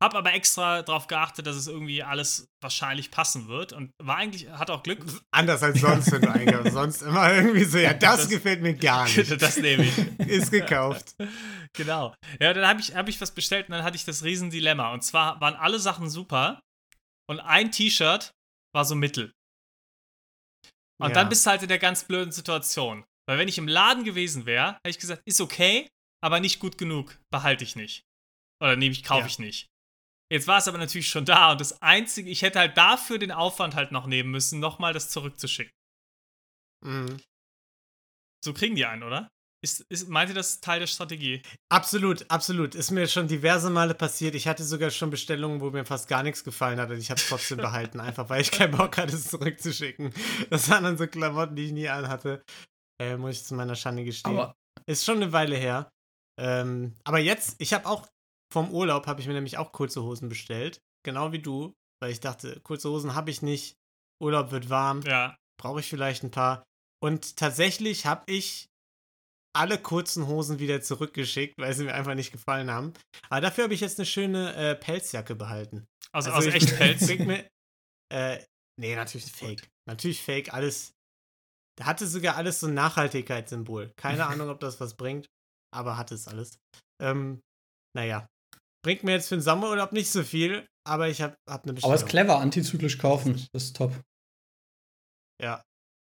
Hab aber extra darauf geachtet, dass es irgendwie alles wahrscheinlich passen wird und war eigentlich, hat auch Glück. Anders als sonst, wenn du einkaufst. sonst immer irgendwie so, ja, das, das gefällt mir gar nicht. Das nehme ich. Ist gekauft. Genau. Ja, dann habe ich, hab ich was bestellt und dann hatte ich das Riesendilemma. Und zwar waren alle Sachen super und ein T-Shirt war so mittel. Und ja. dann bist du halt in der ganz blöden Situation. Weil wenn ich im Laden gewesen wäre, hätte ich gesagt, ist okay, aber nicht gut genug, behalte ich nicht. Oder nehme ich, kaufe ja. ich nicht. Jetzt war es aber natürlich schon da und das Einzige, ich hätte halt dafür den Aufwand halt noch nehmen müssen, nochmal das zurückzuschicken. Mhm. So kriegen die einen, oder? Ist, ist, meint ihr das Teil der Strategie? Absolut, absolut. Ist mir schon diverse Male passiert. Ich hatte sogar schon Bestellungen, wo mir fast gar nichts gefallen hat und ich habe es trotzdem behalten, einfach weil ich keinen Bock hatte, es zurückzuschicken. Das waren dann so Klamotten, die ich nie anhatte. Äh, muss ich zu meiner Schande gestehen. Aber ist schon eine Weile her. Ähm, aber jetzt, ich habe auch vom Urlaub, habe ich mir nämlich auch kurze Hosen bestellt. Genau wie du. Weil ich dachte, kurze Hosen habe ich nicht. Urlaub wird warm. Ja. Brauche ich vielleicht ein paar. Und tatsächlich habe ich alle kurzen Hosen wieder zurückgeschickt, weil sie mir einfach nicht gefallen haben. Aber dafür habe ich jetzt eine schöne äh, Pelzjacke behalten. Also, also aus echt Pelz? Mir, äh, nee, natürlich fake. Natürlich fake. Alles der hatte sogar alles so ein Nachhaltigkeitssymbol. Keine Ahnung, ob das was bringt, aber hat es alles. Ähm, naja. Bringt mir jetzt für den Sommerurlaub nicht so viel, aber ich habe hab eine Bestellung. Aber es ist clever, antizyklisch kaufen. Das ist top. Ja.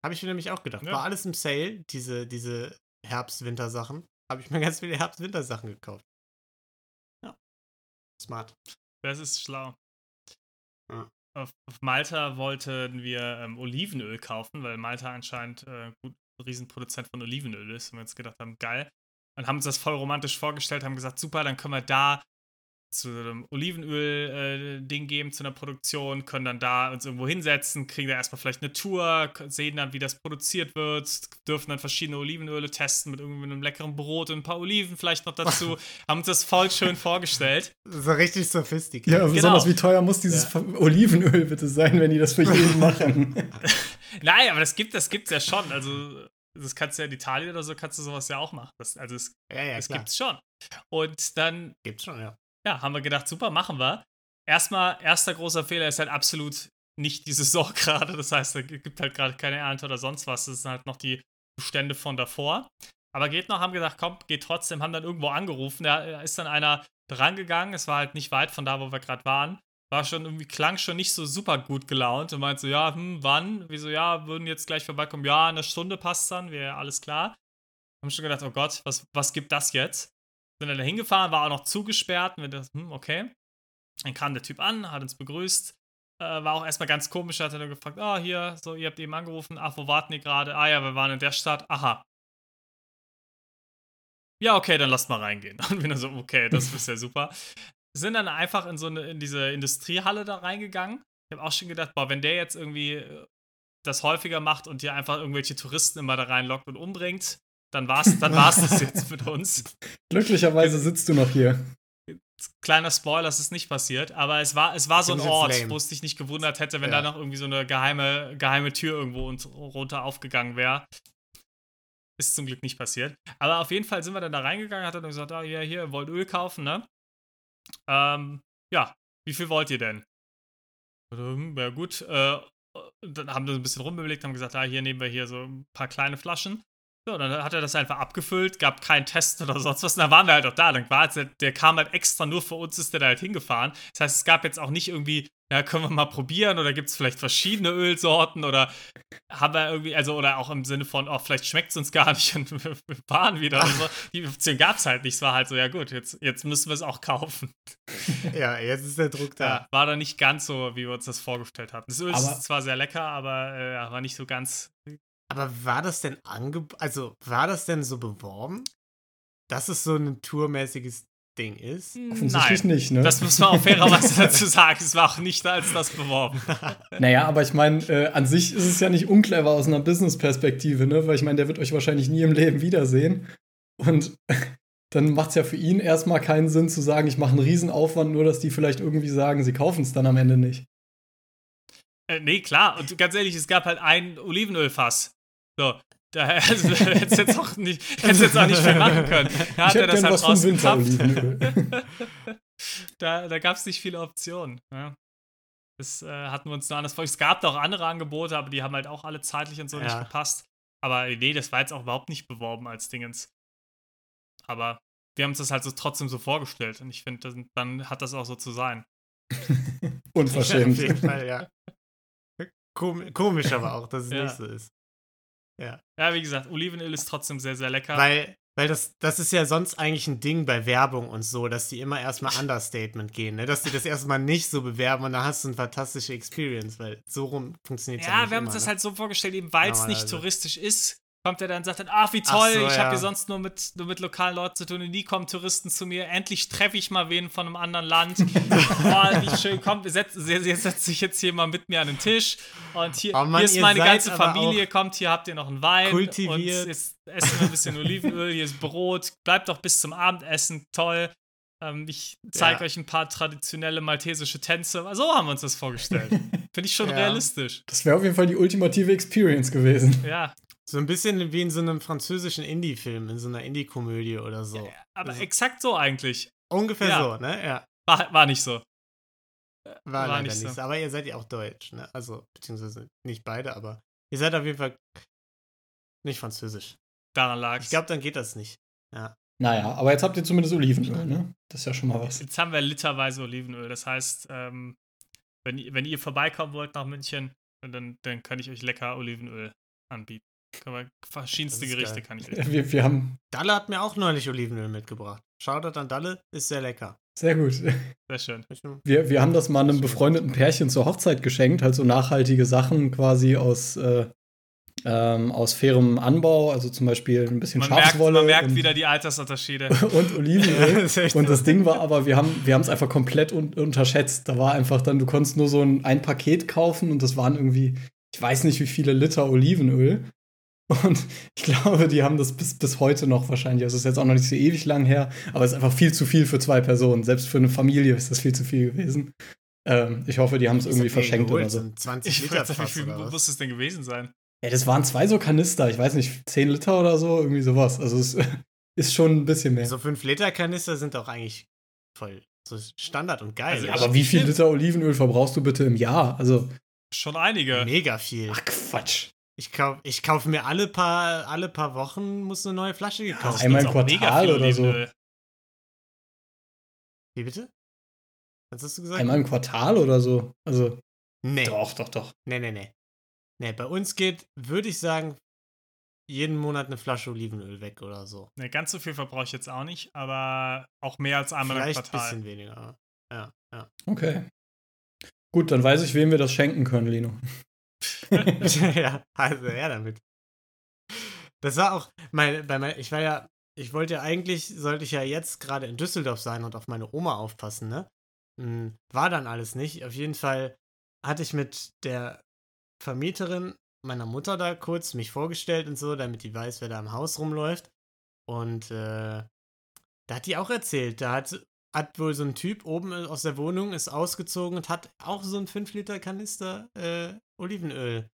Habe ich mir nämlich auch gedacht. Ja. War alles im Sale, diese, diese Herbst-Winter-Sachen. Habe ich mir ganz viele Herbst-Winter-Sachen gekauft. Ja. Smart. Das ist schlau. Ja auf, auf Malta wollten wir ähm, Olivenöl kaufen, weil Malta anscheinend äh, gut Riesenproduzent von Olivenöl ist. Und wir uns gedacht haben, geil. Und haben uns das voll romantisch vorgestellt, haben gesagt, super, dann können wir da zu einem Olivenöl-Ding äh, geben, zu einer Produktion, können dann da uns irgendwo hinsetzen, kriegen da erstmal vielleicht eine Tour, sehen dann, wie das produziert wird, dürfen dann verschiedene Olivenöle testen mit irgendwie einem leckeren Brot und ein paar Oliven vielleicht noch dazu. haben uns das voll schön vorgestellt. So richtig sophistisch. Ja, besonders genau. wie teuer muss dieses ja. Olivenöl bitte sein, wenn die das für jeden machen. Nein, aber das gibt das gibt's ja schon. Also das kannst du ja in Italien oder so, kannst du sowas ja auch machen. Das, also es, ja, ja, das gibt's schon. Und dann. Gibt's schon, ja ja, haben wir gedacht, super, machen wir. Erstmal, erster großer Fehler ist halt absolut nicht die Saison gerade. Das heißt, es gibt halt gerade keine Ernte oder sonst was. Das sind halt noch die Bestände von davor. Aber geht noch, haben gesagt, komm, geht trotzdem, haben dann irgendwo angerufen. Da ist dann einer drangegangen. Es war halt nicht weit von da, wo wir gerade waren. War schon irgendwie, klang schon nicht so super gut gelaunt und meinte so, ja, hm, wann? Wieso, ja, würden jetzt gleich vorbeikommen. Ja, eine Stunde passt dann, wäre alles klar. Haben schon gedacht, oh Gott, was, was gibt das jetzt? Sind dann da hingefahren, war auch noch zugesperrt. Und wir dachten, hm, okay. Dann kam der Typ an, hat uns begrüßt. Äh, war auch erstmal ganz komisch, hat er dann gefragt, ah, hier, so, ihr habt eben angerufen, ach, wo warten die gerade? Ah ja, wir waren in der Stadt, aha. Ja, okay, dann lasst mal reingehen. Und wir dann so, okay, das ist ja super. Sind dann einfach in so eine, in diese Industriehalle da reingegangen. Ich habe auch schon gedacht, boah, wenn der jetzt irgendwie äh, das häufiger macht und hier einfach irgendwelche Touristen immer da reinlockt und umbringt, dann war's, dann war's das jetzt mit uns. Glücklicherweise sitzt du noch hier kleiner Spoiler, es ist nicht passiert, aber es war, es war so ein Ort, wo es dich nicht gewundert hätte, wenn ja. da noch irgendwie so eine geheime, geheime Tür irgendwo und runter aufgegangen wäre. Ist zum Glück nicht passiert. Aber auf jeden Fall sind wir dann da reingegangen, hat dann gesagt, ah, ja, hier, wollt Öl kaufen, ne? Ähm, ja, wie viel wollt ihr denn? Ja, gut. Äh, dann haben wir ein bisschen rumbewegt, haben gesagt, ah, hier nehmen wir hier so ein paar kleine Flaschen. So, dann hat er das einfach abgefüllt, gab keinen Test oder sonst was. Und dann waren wir halt auch da. Dann war der, der kam halt extra nur für uns, ist der da halt hingefahren. Das heißt, es gab jetzt auch nicht irgendwie, ja, können wir mal probieren oder gibt es vielleicht verschiedene Ölsorten oder haben wir irgendwie, also, oder auch im Sinne von, oh, vielleicht schmeckt es uns gar nicht und wir fahren wieder. So. Die Option gab es halt nicht. Es war halt so, ja gut, jetzt, jetzt müssen wir es auch kaufen. Ja, jetzt ist der Druck da. Ja, war da nicht ganz so, wie wir uns das vorgestellt hatten. Das Öl aber ist zwar sehr lecker, aber äh, war nicht so ganz aber war das denn ange also war das denn so beworben, dass es so ein tourmäßiges Ding ist? Hm, Offensichtlich Nein, nicht, ne? Das muss man auch fairerweise dazu sagen. Es war auch nicht als das beworben. Naja, aber ich meine, äh, an sich ist es ja nicht unclever aus einer Business-Perspektive, ne? Weil ich meine, der wird euch wahrscheinlich nie im Leben wiedersehen. Und dann macht es ja für ihn erstmal keinen Sinn zu sagen, ich mache einen Riesenaufwand, nur dass die vielleicht irgendwie sagen, sie kaufen es dann am Ende nicht. Äh, nee, klar. Und ganz ehrlich, es gab halt ein Olivenölfass. So, da also, hättest jetzt auch nicht, hättest jetzt auch nicht viel machen können. Da hat er das halt rausgekappt. da da gab es nicht viele Optionen. Ja. Das äh, hatten wir uns nur anders vor. Es gab da auch andere Angebote, aber die haben halt auch alle zeitlich und so ja. nicht gepasst. Aber nee, das war jetzt auch überhaupt nicht beworben als Dingens. Aber wir haben uns das halt so trotzdem so vorgestellt. Und ich finde, dann hat das auch so zu sein. Unverschämt. Ja, auf jeden Fall, ja. Komisch aber auch, dass es ja. nicht so ist. Ja. Ja, wie gesagt, Olivenöl ist trotzdem sehr, sehr lecker. Weil, weil das, das ist ja sonst eigentlich ein Ding bei Werbung und so, dass die immer erstmal Understatement gehen, ne? Dass die das erstmal nicht so bewerben und dann hast du eine fantastische Experience, weil so rum funktioniert es ja, ja nicht. Ja, wir haben uns ne? das halt so vorgestellt, eben weil es nicht touristisch ist, kommt er dann und sagt dann, ach, wie toll, so, ich ja. habe hier sonst nur mit, nur mit lokalen Leuten zu tun und nie kommen Touristen zu mir. Endlich treffe ich mal wen von einem anderen Land. oh, wie schön, kommt, setzt, setzt sich jetzt hier mal mit mir an den Tisch und hier, oh Mann, hier ist meine ganze Familie, kommt, hier habt ihr noch einen Wein kultiviert. und jetzt essen wir ein bisschen Olivenöl, hier ist Brot, bleibt doch bis zum Abendessen, toll. Ähm, ich zeige ja. euch ein paar traditionelle maltesische Tänze. So haben wir uns das vorgestellt. Finde ich schon ja. realistisch. Das wäre auf jeden Fall die ultimative Experience gewesen. Ja, so ein bisschen wie in so einem französischen Indie-Film, in so einer Indie-Komödie oder so. Ja, aber also, exakt so eigentlich. Ungefähr ja. so, ne? Ja. War, war nicht so. War, war leider nicht so. so. Aber ihr seid ja auch deutsch, ne? Also, beziehungsweise nicht beide, aber ihr seid auf jeden Fall nicht französisch. Daran lag Ich glaube, dann geht das nicht. Ja. Naja, aber jetzt habt ihr zumindest Olivenöl, ne? Das ist ja schon mal was. Jetzt haben wir literweise Olivenöl. Das heißt, ähm, wenn, wenn ihr vorbeikommen wollt nach München, dann, dann kann ich euch lecker Olivenöl anbieten. Kann man, verschiedenste Gerichte geil. kann ich wir, wir haben Dalle hat mir auch neulich Olivenöl mitgebracht. Shoutout an Dalle, ist sehr lecker. Sehr gut. Sehr schön. Wir, wir haben das mal einem befreundeten Pärchen zur Hochzeit geschenkt, halt so nachhaltige Sachen quasi aus, äh, ähm, aus fairem Anbau, also zum Beispiel ein bisschen man Schafswolle. Merkt, man merkt wieder die Altersunterschiede. und Olivenöl. das und das Ding war aber, wir haben wir es einfach komplett un unterschätzt. Da war einfach dann, du konntest nur so ein, ein Paket kaufen und das waren irgendwie, ich weiß nicht wie viele Liter Olivenöl. Und ich glaube, die haben das bis, bis heute noch wahrscheinlich. Also es ist jetzt auch noch nicht so ewig lang her, aber es ist einfach viel zu viel für zwei Personen. Selbst für eine Familie ist das viel zu viel gewesen. Ähm, ich hoffe, die haben es irgendwie verschenkt oder so. 20 Liter ich weiß, Wie viel muss es denn gewesen sein? Ja, das waren zwei so Kanister. Ich weiß nicht, 10 Liter oder so, irgendwie sowas. Also es ist schon ein bisschen mehr. So 5 Liter Kanister sind auch eigentlich voll so Standard und geil. Also, aber wie viel Liter Olivenöl verbrauchst du bitte im Jahr? Also schon einige. Mega viel. Ach Quatsch. Ich kaufe ich kauf mir alle paar, alle paar Wochen muss eine neue Flasche gekauft ja, Einmal im Quartal oder so. Wie bitte? Was hast du gesagt? Einmal im Quartal oder so. Also. Nee. Doch, doch, doch. Nee, nee, nee. Nee, bei uns geht, würde ich sagen, jeden Monat eine Flasche Olivenöl weg oder so. Ne, ganz so viel verbrauche ich jetzt auch nicht, aber auch mehr als einmal Vielleicht im Quartal. ein bisschen weniger. Ja, ja. Okay. Gut, dann weiß ich, wem wir das schenken können, Lino. Ja, also ja damit. Das war auch, mein, bei mein, ich war ja, ich wollte ja eigentlich, sollte ich ja jetzt gerade in Düsseldorf sein und auf meine Oma aufpassen, ne? Hm, war dann alles nicht. Auf jeden Fall hatte ich mit der Vermieterin meiner Mutter da kurz mich vorgestellt und so, damit die weiß, wer da im Haus rumläuft. Und äh, da hat die auch erzählt, da hat, hat wohl so ein Typ oben aus der Wohnung, ist ausgezogen und hat auch so einen 5-Liter-Kanister äh, Olivenöl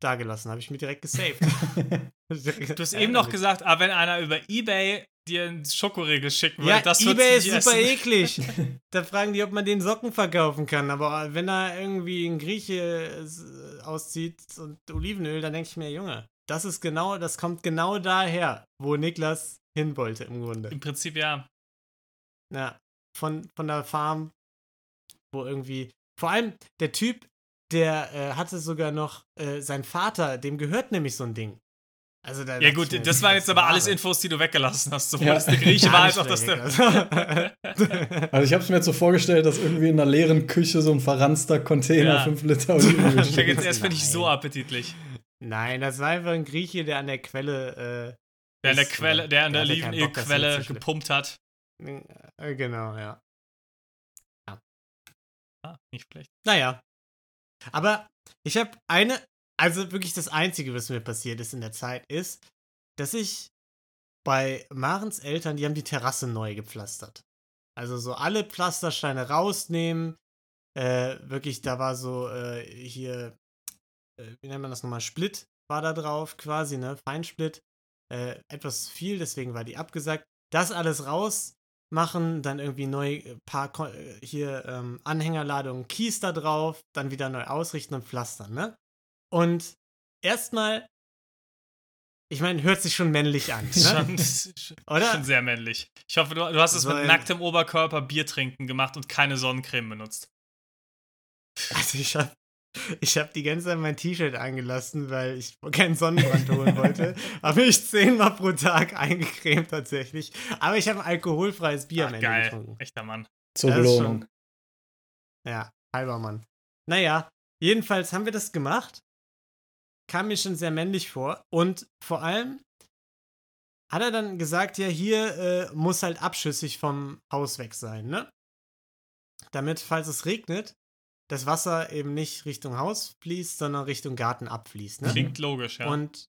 dagelassen. Habe ich mir direkt gesaved. du hast eben noch gesagt, ah, wenn einer über Ebay dir einen Schokoriegel schicken will, ja, das Ebay ist super essen. eklig. da fragen die, ob man den Socken verkaufen kann. Aber wenn da irgendwie ein Grieche auszieht und Olivenöl, dann denke ich mir, Junge, das ist genau, das kommt genau daher, wo Niklas hin wollte im Grunde. Im Prinzip ja. Ja, von, von der Farm, wo irgendwie, vor allem der Typ, der äh, hatte sogar noch, äh, sein Vater, dem gehört nämlich so ein Ding. Also da ja gut, das waren jetzt aber alles Infos, die du weggelassen hast. Sowohl ja. dass der Grieche war, als auch dass der... also ich habe es mir jetzt so vorgestellt, dass irgendwie in einer leeren Küche so ein verranster Container ja. 5 Liter Olivenöl steht. jetzt erst finde ich so appetitlich. Nein, das war einfach ein Grieche, der an der Quelle... Äh, der an der Quelle, der an der Olivenölquelle gepumpt hat. Äh, genau, ja. ja. Ah, nicht schlecht. Naja. Aber ich habe eine also wirklich das Einzige, was mir passiert ist in der Zeit, ist, dass ich bei Marens Eltern, die haben die Terrasse neu gepflastert. Also so alle Pflastersteine rausnehmen. Äh, wirklich, da war so äh, hier, äh, wie nennt man das nochmal? Split war da drauf quasi, ne? Feinsplit. Äh, etwas viel, deswegen war die abgesagt. Das alles rausmachen, dann irgendwie neu äh, paar äh, hier ähm, Anhängerladungen Kies da drauf, dann wieder neu ausrichten und pflastern, ne? Und erstmal, ich meine, hört sich schon männlich an. Ne? Schon, Oder? schon sehr männlich. Ich hoffe, du, du hast es so mit nacktem Oberkörper Bier trinken gemacht und keine Sonnencreme benutzt. Also ich habe ich hab die ganze Zeit mein T-Shirt angelassen, weil ich keinen Sonnenbrand holen wollte. habe ich zehnmal pro Tag eingecremt tatsächlich. Aber ich habe ein alkoholfreies Bier Ach, am Ende geil. getrunken. Echter Mann. Zur Belohnung. Ja, halber Mann. Naja, jedenfalls haben wir das gemacht kam mir schon sehr männlich vor. Und vor allem hat er dann gesagt, ja, hier äh, muss halt abschüssig vom Haus weg sein, ne? Damit, falls es regnet, das Wasser eben nicht Richtung Haus fließt, sondern Richtung Garten abfließt. Ne? Klingt logisch, ja. Und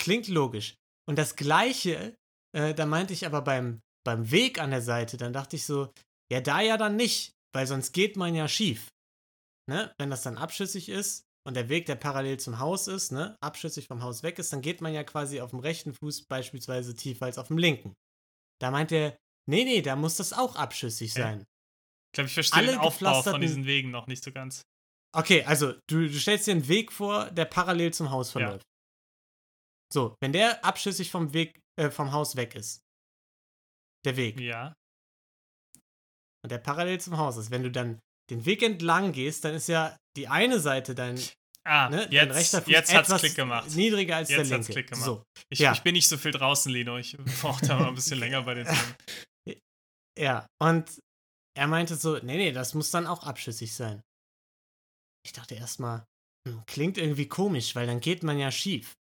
klingt logisch. Und das Gleiche, äh, da meinte ich aber beim, beim Weg an der Seite, dann dachte ich so, ja, da ja dann nicht, weil sonst geht man ja schief. Ne? Wenn das dann abschüssig ist, und der Weg, der parallel zum Haus ist, ne, abschüssig vom Haus weg ist, dann geht man ja quasi auf dem rechten Fuß beispielsweise tiefer als auf dem linken. Da meint er, nee, nee, da muss das auch abschüssig sein. Ich glaube, ich verstehe Alle den Aufbau von diesen Wegen noch nicht so ganz. Okay, also du, du stellst dir einen Weg vor, der parallel zum Haus verläuft. Ja. So, wenn der abschüssig vom Weg, äh, vom Haus weg ist. Der Weg. Ja. Und der parallel zum Haus ist. Wenn du dann den Weg entlang gehst, dann ist ja die eine Seite dein, ah, ne, jetzt, dein rechter Fuß jetzt hat's Klick gemacht. niedriger als jetzt der linke. Klick gemacht. So. Ich, ja. ich bin nicht so viel draußen, Lino. Ich brauche da mal ein bisschen länger bei den Themen. Ja, und er meinte so, nee, nee, das muss dann auch abschüssig sein. Ich dachte erstmal, hm, klingt irgendwie komisch, weil dann geht man ja schief.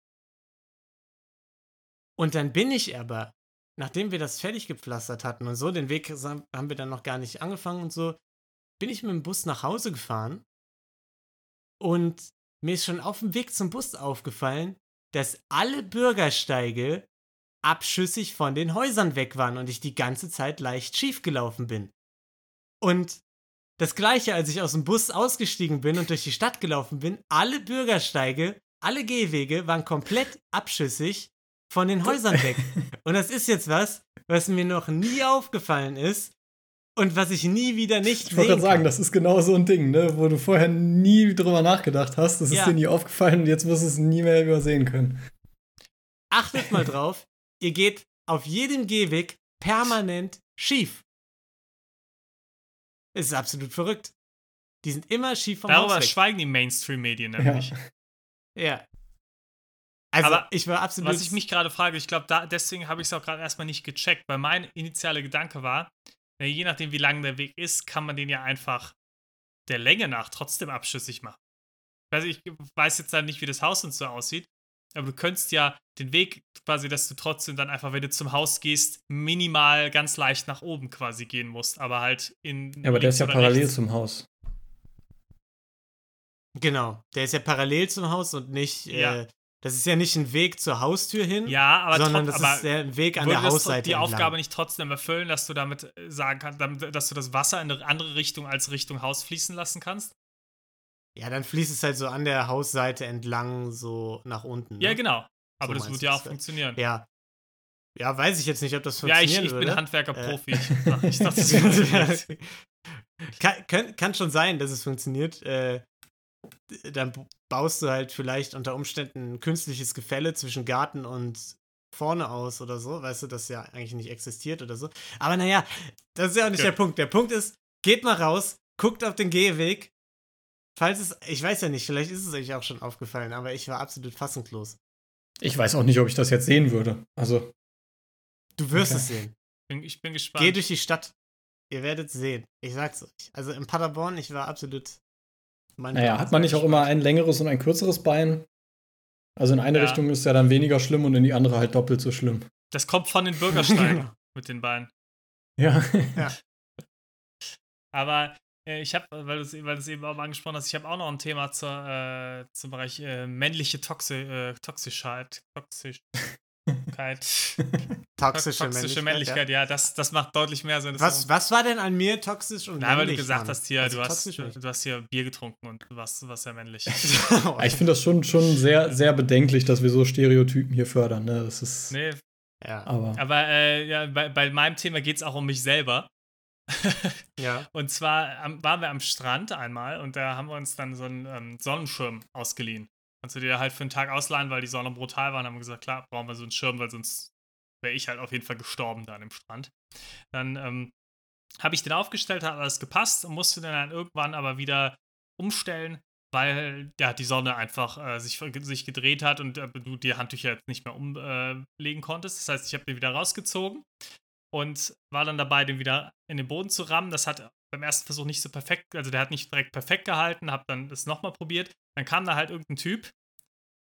Und dann bin ich aber, nachdem wir das fertig gepflastert hatten und so, den Weg haben wir dann noch gar nicht angefangen und so, bin ich mit dem Bus nach Hause gefahren und mir ist schon auf dem Weg zum Bus aufgefallen, dass alle Bürgersteige abschüssig von den Häusern weg waren und ich die ganze Zeit leicht schief gelaufen bin. Und das gleiche, als ich aus dem Bus ausgestiegen bin und durch die Stadt gelaufen bin, alle Bürgersteige, alle Gehwege waren komplett abschüssig von den Häusern weg. Und das ist jetzt was, was mir noch nie aufgefallen ist und was ich nie wieder nicht Ich wollte gerade sagen, das ist genau so ein Ding, ne? wo du vorher nie drüber nachgedacht hast. Das ist Ja. dir nie aufgefallen und jetzt wirst du es nie mehr übersehen können. Achtet mal drauf, ihr geht auf jedem Gehweg permanent schief. Es ist absolut verrückt. Die sind immer schief vom Darüber Haus weg. schweigen die Mainstream-Medien Ja. nämlich. Ja. Also, Aber ich war absolut. Was ich mich gerade frage, ich glaube, da, deswegen habe ich es auch gerade erstmal nicht gecheckt, weil mein initialer Gedanke war, na, je nachdem, wie lang der Weg ist, kann man den ja einfach der Länge nach trotzdem abschüssig machen. Also ich weiß jetzt dann nicht, wie das Haus und so aussieht, aber du könntest ja den Weg quasi, dass du trotzdem dann einfach, wenn du zum Haus gehst, minimal ganz leicht nach oben quasi gehen musst, aber halt in. Ja, aber der ist ja parallel rechts. zum Haus. Genau. Der ist ja parallel zum Haus und nicht. Ja. Äh, das ist ja nicht ein Weg zur Haustür hin, Ja, aber, sondern das aber ist der ein Weg an der Hausseite. die entlang. Aufgabe nicht trotzdem erfüllen, dass du damit äh, sagen kannst, dass du das Wasser in eine andere Richtung als Richtung Haus fließen lassen kannst? Ja, dann fließt es halt so an der Hausseite entlang, so nach unten. Ne? Ja, genau. So Aber das meinst wird ja das auch ja. funktionieren. Ja. Ja, weiß ich jetzt nicht, ob das Ja, funktionieren ich, ich würde. bin Handwerker-Profi. Äh. Ich, dachte, das funktioniert. kann, kann, kann schon sein, dass es funktioniert. Äh, dann baust du halt vielleicht unter Umständen ein künstliches Gefälle zwischen Garten und vorne aus oder so, weißt du, das ja eigentlich nicht existiert oder so. Aber naja, das ist ja auch nicht Ja. der Punkt. Der Punkt ist, geht mal raus, guckt auf den Gehweg. Falls es, ich weiß ja nicht, vielleicht ist es euch auch schon aufgefallen, aber ich war absolut fassungslos. Ich weiß auch nicht, ob ich das jetzt sehen würde. Also, Du wirst Okay. es sehen. Bin, ich bin gespannt. Geh durch die Stadt. Ihr werdet es sehen. Ich sag's euch. Also in Paderborn, ich war absolut. Mein naja, hat man nicht auch immer ein längeres und ein kürzeres Bein? Also in eine Ja. Richtung ist ja dann weniger schlimm und in die andere halt doppelt so schlimm. das kommt von den Bürgersteigen mit den Beinen. Ja. Aber äh, ich habe, weil du es weil du's eben auch mal angesprochen hast, ich habe auch noch ein Thema zur, äh, zum Bereich äh, männliche Toxi äh, Toxischheit. Toxischkeit. Toxische, Toxische Männlichkeit. Männlichkeit, ja, das, das macht deutlich mehr Sinn. Ja. Was, was war denn an mir toxisch und Na, weil du gesagt Mann? hast hier, Also du, hast, toxisch du, hast hier Bier getrunken und was, was ja männlich. Ich finde das schon, schon sehr, sehr bedenklich, dass wir so Stereotypen hier fördern. Ne? Das ist. nee, ja. Aber. aber äh, ja, bei, bei meinem Thema geht es auch um mich selber. ja. Und zwar am, waren wir am Strand einmal und da haben wir uns dann so einen ähm, Sonnenschirm ausgeliehen. Kannst du dir halt für einen Tag ausleihen, weil die Sonne brutal war. Und haben gesagt, klar, brauchen wir so einen Schirm, weil sonst wäre ich halt auf jeden Fall gestorben da an dem Strand. Dann ähm, habe ich den aufgestellt, hat alles gepasst und musste den dann irgendwann aber wieder umstellen, weil ja die Sonne einfach äh, sich, sich gedreht hat und äh, du die Handtücher jetzt nicht mehr umlegen äh, konntest. Das heißt, ich habe den wieder rausgezogen und war dann dabei, den wieder in den Boden zu rammen. Das hat beim ersten Versuch nicht so perfekt, also der hat nicht direkt perfekt gehalten, habe dann das nochmal probiert. Dann kam da halt irgendein Typ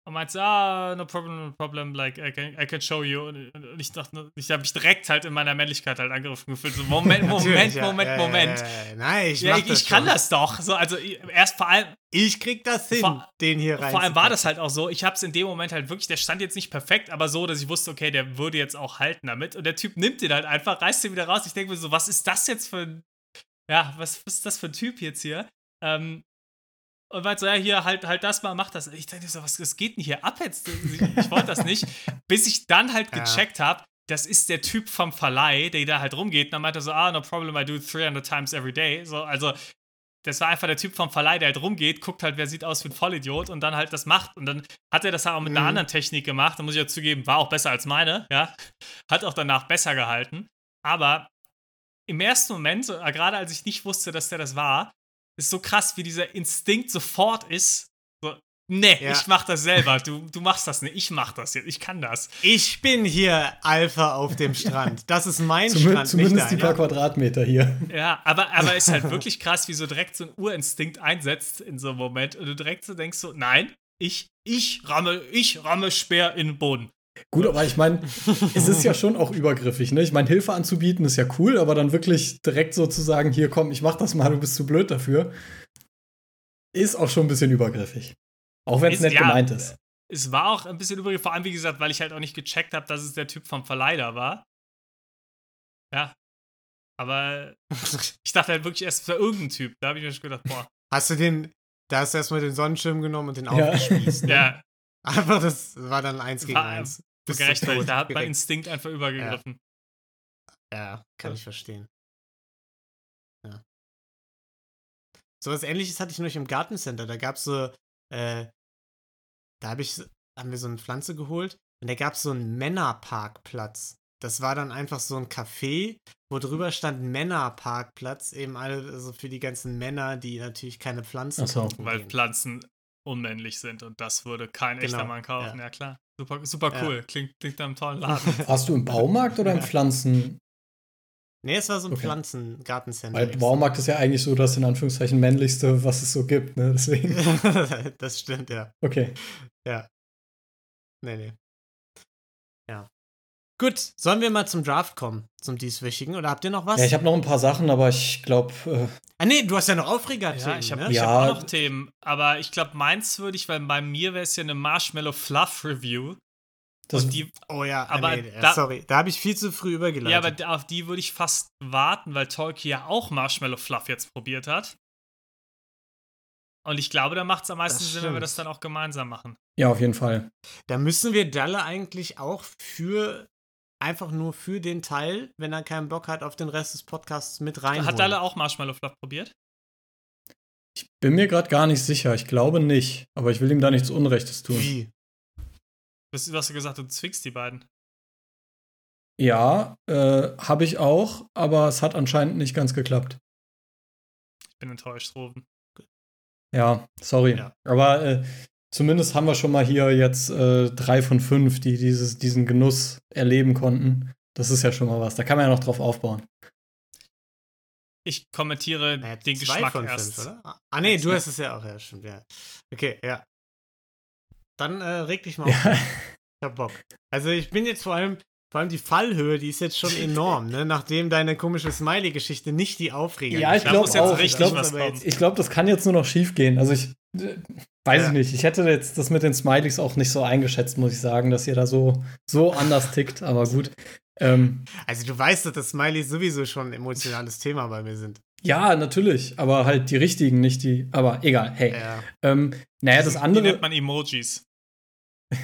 und meinte, ah, no problem, no problem, like, I can, I can show you. Und ich dachte, ich habe mich direkt halt in meiner Männlichkeit halt angegriffen gefühlt. So, Moment, Moment, ja. Moment, ja, Moment. Ja. Nein, ich, ich, ich kann das doch. So, also ich- erst vor allem, Ich krieg das hin, Vor- den hier rein. vor allem war das halt auch so, ich habe es in dem Moment halt wirklich, der stand jetzt nicht perfekt, aber so, dass ich wusste, okay, der würde jetzt auch halten damit. Und der Typ nimmt den halt einfach, reißt den wieder raus. Ich denke mir so, was ist das jetzt für ein, ja, was, was ist das für ein Typ jetzt hier? Ähm, und meinte so, ja, hier, halt, halt das mal, mach das. Ich dachte so, was, was geht denn hier ab jetzt? Ich, ich wollte das nicht. Bis ich dann halt gecheckt habe, das ist der Typ vom Verleih, der da halt rumgeht. Und dann meinte er so, ah, no problem, I do it 300 times every day. So, also, das war einfach der Typ vom Verleih, der halt rumgeht, guckt halt, wer sieht aus wie ein Vollidiot und dann halt das macht. Und dann hat er das halt auch mit einer Mhm. anderen Technik gemacht. Da muss ich ja zugeben, war auch besser als meine, ja. Hat auch danach besser gehalten. Aber im ersten Moment, äh, gerade als ich nicht wusste, dass der das war, ist so krass, wie dieser Instinkt sofort ist. So, nee, Ja. ich mach das selber. Du, du machst das nicht. Ich mach das jetzt. Ich kann das. Ich bin hier Alpha auf dem Strand. Das ist mein Zumindest, Strand, zumindest die paar. Quadratmeter hier. Ja, aber, aber ist halt wirklich krass, wie so direkt so ein Urinstinkt einsetzt in so einem Moment und du direkt so denkst so, nein, ich, ich ramme, ich ramme Speer in den Boden. Gut, aber ich meine, es ist ja schon auch übergriffig, ne? Ich meine, Hilfe anzubieten ist ja cool, aber dann wirklich direkt so zu sagen, hier komm, ich mach das mal, du bist zu blöd dafür, ist auch schon ein bisschen übergriffig. Auch wenn es nett ja, gemeint ist. Es war auch ein bisschen übrig, vor allem wie gesagt, weil ich halt auch nicht gecheckt habe, dass es der Typ vom Verleiher war. Ja. Aber ich dachte halt wirklich erst, es war irgendein Typ. Da habe ich mir schon gedacht, boah, Hast du den, da hast du erstmal den Sonnenschirm genommen und den Ja. aufgespießt. Ne? ja, Einfach, das war dann eins gegen War eins. Bist du gerechtfertigt. Da hat mein. Instinkt einfach übergegriffen. Ja, kann ich verstehen. Ja. So was ähnliches hatte ich noch im Gartencenter. Da gab es so, äh, da hab ich, haben wir so eine Pflanze geholt und da gab es so einen Männerparkplatz. Das war dann einfach so ein Café, wo drüber stand Männerparkplatz, eben also für die ganzen Männer, die natürlich keine Pflanzen so. Weil gehen. Pflanzen unmännlich sind und das würde kein genau, echter Mann kaufen, ja, ja klar. Super, super cool. Ja. Klingt, klingt nach einem tollen Laden. Warst du im Baumarkt oder im Pflanzen? Nee, es war so ein okay. Pflanzengartencenter. Weil Baumarkt ist ja eigentlich so das in Anführungszeichen männlichste, was es so gibt, ne? Deswegen. das stimmt, ja. Okay. Ja. Nee, nee. Gut, sollen wir mal zum Draft kommen, zum dieswöchigen? Oder habt ihr noch was? Ja, ich habe noch ein paar Sachen, aber ich glaube. Äh ah, nee, du hast ja noch Aufreger. Ja, ich habe ne? ja. hab auch noch Themen. Aber ich glaube, meins würde ich, weil bei mir wäre es ja eine Marshmallow Fluff Review. Das die, oh ja, aber nee, da, sorry, da habe ich viel zu früh übergeleitet. Ja, aber auf die würde ich fast warten, weil Tolkien ja auch Marshmallow Fluff jetzt probiert hat. Und ich glaube, da macht es am meisten Sinn, wenn wir das dann auch gemeinsam machen. Ja, auf jeden Fall. Da müssen wir Dalle eigentlich auch für einfach nur für den Teil, wenn er keinen Bock hat, auf den Rest des Podcasts mit rein. Hat Dalle auch Marshmallow Fluff probiert? Ich bin mir gerade gar nicht sicher. Ich glaube nicht. Aber ich will ihm da nichts Unrechtes tun. Wie? Du hast gesagt, du zwingst die beiden. Ja, äh, habe ich auch, aber es hat anscheinend nicht ganz geklappt. Ich bin enttäuscht, Roven. Ja, sorry. Ja. Aber äh, zumindest haben wir schon mal hier jetzt äh, drei von fünf, die dieses, diesen Genuss erleben konnten. Das ist ja schon mal was. Da kann man ja noch drauf aufbauen. Ich kommentiere naja, den Geschmack von erst. Fünf, oder? Ah, nee, du hast es ja auch, ja, stimmt, ja. Okay, ja. Dann äh, reg dich mal auf. ich hab Bock. Also ich bin jetzt vor allem, vor allem die Fallhöhe, die ist jetzt schon enorm, ne? Nachdem deine komische Smiley-Geschichte nicht die Aufreger Ja, ich glaube auch. Ich glaube, glaub, das kann jetzt nur noch schief gehen. Also ich äh, weiß ja. ich nicht. Ich hätte jetzt das mit den Smileys auch nicht so eingeschätzt, muss ich sagen, dass ihr da so, so anders tickt. Aber gut. Ähm, also du weißt, dass das Smileys sowieso schon ein emotionales Thema bei mir sind. Ja, natürlich, aber halt die richtigen, nicht die. Aber egal, hey. Ja. Ähm, naja, das andere. Die nennt man Emojis.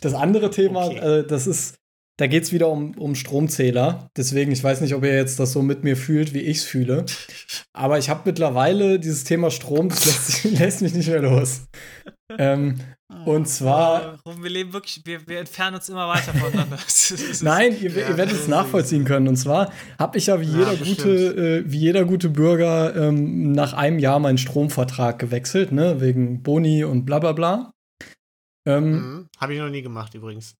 das andere Thema, okay. äh, das ist, da geht es wieder um, um Stromzähler. Deswegen, ich weiß nicht, ob ihr jetzt das so mit mir fühlt, wie ich es fühle. Aber ich habe mittlerweile dieses Thema Strom, das lässt, lässt mich nicht mehr los. Ähm, und zwar. Wir leben wirklich, wir, wir entfernen uns immer weiter voneinander. Nein, ihr, ihr, werdet es nachvollziehen können. Und zwar habe ich ja wie jeder, ja, gute, äh, wie jeder gute Bürger ähm, nach einem Jahr meinen Stromvertrag gewechselt, ne? Wegen Boni und bla bla bla. Ähm, mhm. Habe ich noch nie gemacht übrigens.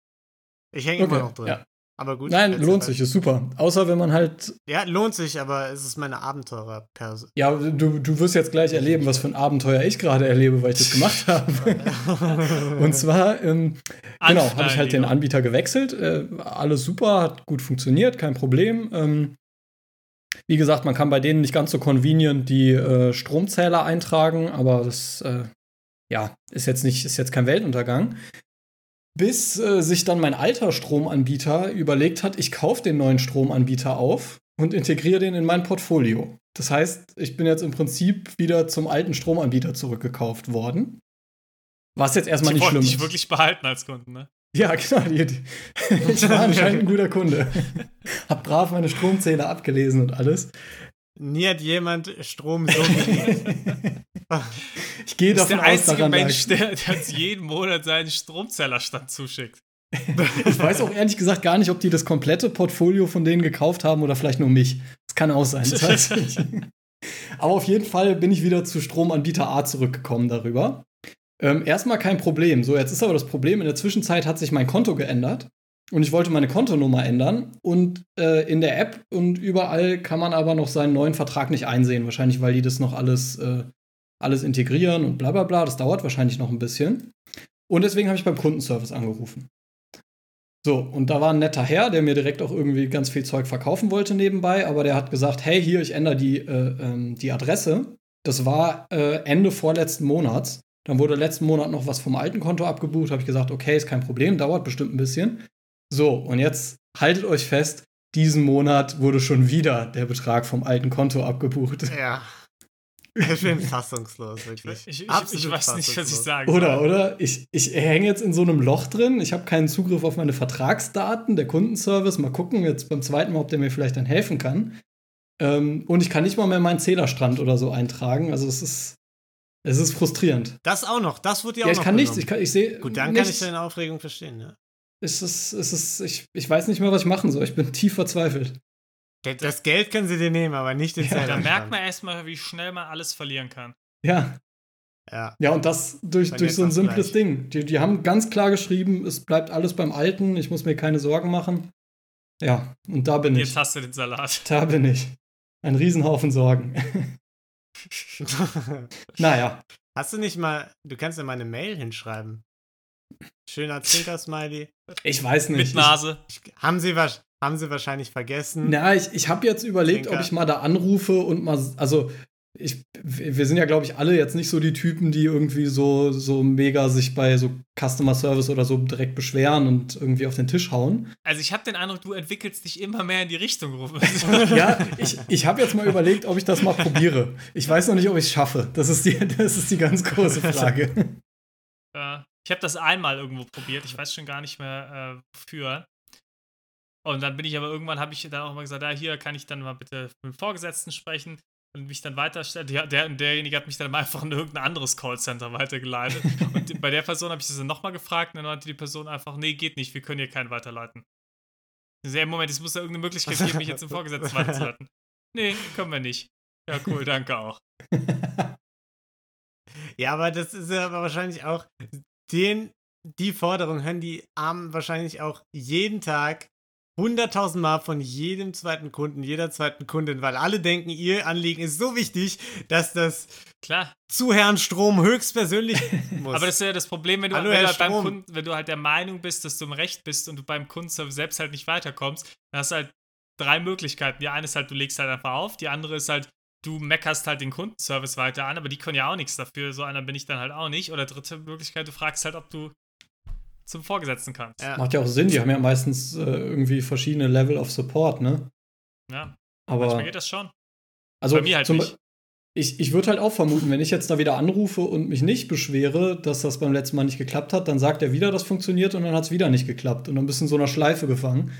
Ich hänge okay, immer noch drin. Ja. Aber gut. Nein, lohnt sich, ist super. Außer wenn man halt. Ja, lohnt sich, aber es ist meine Abenteurer-Person. Ja, du, du wirst jetzt gleich erleben, was für ein Abenteuer ich gerade erlebe, weil ich das gemacht habe. Und zwar, ähm, genau, habe ich halt den Anbieter gewechselt. Äh, alles super, hat gut funktioniert, kein Problem. Ähm, wie gesagt, man kann bei denen nicht ganz so convenient die äh, Stromzähler eintragen, aber das äh, ja, ist jetzt nicht, ist jetzt kein Weltuntergang. Bis äh, sich dann mein alter Stromanbieter überlegt hat, ich kaufe den neuen Stromanbieter auf und integriere den in mein Portfolio. Das heißt, ich bin jetzt im Prinzip wieder zum alten Stromanbieter zurückgekauft worden. Was jetzt erstmal die nicht schlimm ist. dich wirklich behalten als Kunden, ne? Ja, genau. Ich war anscheinend ein guter Kunde. Hab brav meine Stromzähler abgelesen und alles. Nie hat jemand Strom so geliebt. ich gehe davon der einzige Mensch, der, der uns jeden Monat seinen Stromzellerstand zuschickt. ich weiß auch ehrlich gesagt gar nicht, ob die das komplette Portfolio von denen gekauft haben oder vielleicht nur mich. Das kann auch sein. Das. Aber auf jeden Fall bin ich wieder zu Stromanbieter A zurückgekommen darüber. Ähm, erstmal kein Problem. So, jetzt ist aber das Problem, in der Zwischenzeit hat sich mein Konto geändert und ich wollte meine Kontonummer ändern und äh, in der App und überall kann man aber noch seinen neuen Vertrag nicht einsehen. Wahrscheinlich, weil die das noch alles, äh, alles integrieren und bla bla bla. Das dauert wahrscheinlich noch ein bisschen. Und deswegen habe ich beim Kundenservice angerufen. So, und da war ein netter Herr, der mir direkt auch irgendwie ganz viel Zeug verkaufen wollte nebenbei, aber der hat gesagt, hey, hier, ich ändere die, äh, ähm, die Adresse. Das war äh, Ende vorletzten Monats. Dann wurde letzten Monat noch was vom alten Konto abgebucht. Habe ich gesagt, okay, ist kein Problem, dauert bestimmt ein bisschen. So, und jetzt haltet euch fest, diesen Monat wurde schon wieder der Betrag vom alten Konto abgebucht. Ja. Ich bin fassungslos, wirklich. Ich, ich, ich weiß nicht, was ich sagen soll. Oder, oder? Ich, ich hänge jetzt in so einem Loch drin. Ich habe keinen Zugriff auf meine Vertragsdaten, der Kundenservice. Mal gucken jetzt beim zweiten Mal, ob der mir vielleicht dann helfen kann. Ähm, und ich kann nicht mal mehr meinen Zählerstrand oder so eintragen. Also es ist, es ist frustrierend. Das auch noch, das wird ja auch ich noch kann nichts, ich, kann, ich sehe Gut, dann nichts. kann ich deine Aufregung verstehen, ja. Es ist, es ist, ich, ich weiß nicht mehr, was ich machen soll. Ich bin tief verzweifelt. Das Geld können sie dir nehmen, aber nicht den ja, Zählerstrand. Da merkt man erstmal, wie schnell man alles verlieren kann. Ja. Ja. ja, und das durch, durch so ein simples gleich. Ding. Die, die haben ganz klar geschrieben, es bleibt alles beim Alten, ich muss mir keine Sorgen machen. Ja, und da bin Jetzt ich. Jetzt hast du den Salat. Da bin ich. Ein Riesenhaufen Sorgen. naja. Hast du nicht mal, du kannst ja mal eine Mail hinschreiben. Schöner Zwinker-Smiley. Ich weiß nicht. Mit Nase. Ich, ich, haben, sie, haben sie wahrscheinlich vergessen. Na, ich, ich habe jetzt überlegt, Zwinker. ob ich mal da anrufe und mal, also ich, wir sind ja, glaube ich, alle jetzt nicht so die Typen, die irgendwie so, so mega sich bei so Customer Service oder so direkt beschweren und irgendwie auf den Tisch hauen. Also ich habe den Eindruck, du entwickelst dich immer mehr in die Richtung, Rufe. ja, ich, ich habe jetzt mal überlegt, ob ich das mal probiere. Ich weiß noch nicht, ob ich es schaffe. Das ist, die, das ist die ganz große Frage. Ja, ich habe das einmal irgendwo probiert. Ich weiß schon gar nicht mehr, äh, wofür. Und dann bin ich aber irgendwann, habe ich dann auch mal gesagt, ja, hier kann ich dann mal bitte mit dem Vorgesetzten sprechen und mich dann weiterstellt. Der, der, derjenige hat mich dann einfach in irgendein anderes Callcenter weitergeleitet. und bei der Person habe ich das dann nochmal gefragt und dann meinte die Person einfach, nee, geht nicht, wir können hier keinen weiterleiten. Sehr im Moment, es muss ja irgendeine Möglichkeit geben, mich jetzt im Vorgesetzten weiterzuleiten. Nee, können wir nicht. Ja, cool, danke auch. ja, aber das ist ja wahrscheinlich auch den, die Forderung hören die Armen wahrscheinlich auch jeden Tag hunderttausend Mal von jedem zweiten Kunden, jeder zweiten Kundin, weil alle denken, ihr Anliegen ist so wichtig, dass das Klar. zu Herrn Strom höchstpersönlich muss. Aber das ist ja das Problem, wenn du, Hallo, wenn, du halt beim Kunden, wenn du halt der Meinung bist, dass du im Recht bist und du beim Kundenservice selbst halt nicht weiterkommst, dann hast du halt drei Möglichkeiten. Die eine ist halt, du legst halt einfach auf, die andere ist halt, du meckerst halt den Kundenservice weiter an, aber die können ja auch nichts dafür. So einer bin ich dann halt auch nicht. Oder dritte Möglichkeit, du fragst halt, ob du zum Vorgesetzten kannst. Ja. Macht ja auch Sinn, die haben ja meistens äh, irgendwie verschiedene Level of Support, ne? Ja. Aber manchmal geht das schon. Also Bei mir halt zum, nicht. Ich, ich würde halt auch vermuten, wenn ich jetzt da wieder anrufe und mich nicht beschwere, dass das beim letzten Mal nicht geklappt hat, dann sagt er wieder, das funktioniert und dann hat es wieder nicht geklappt und dann bist du in so einer Schleife gefangen.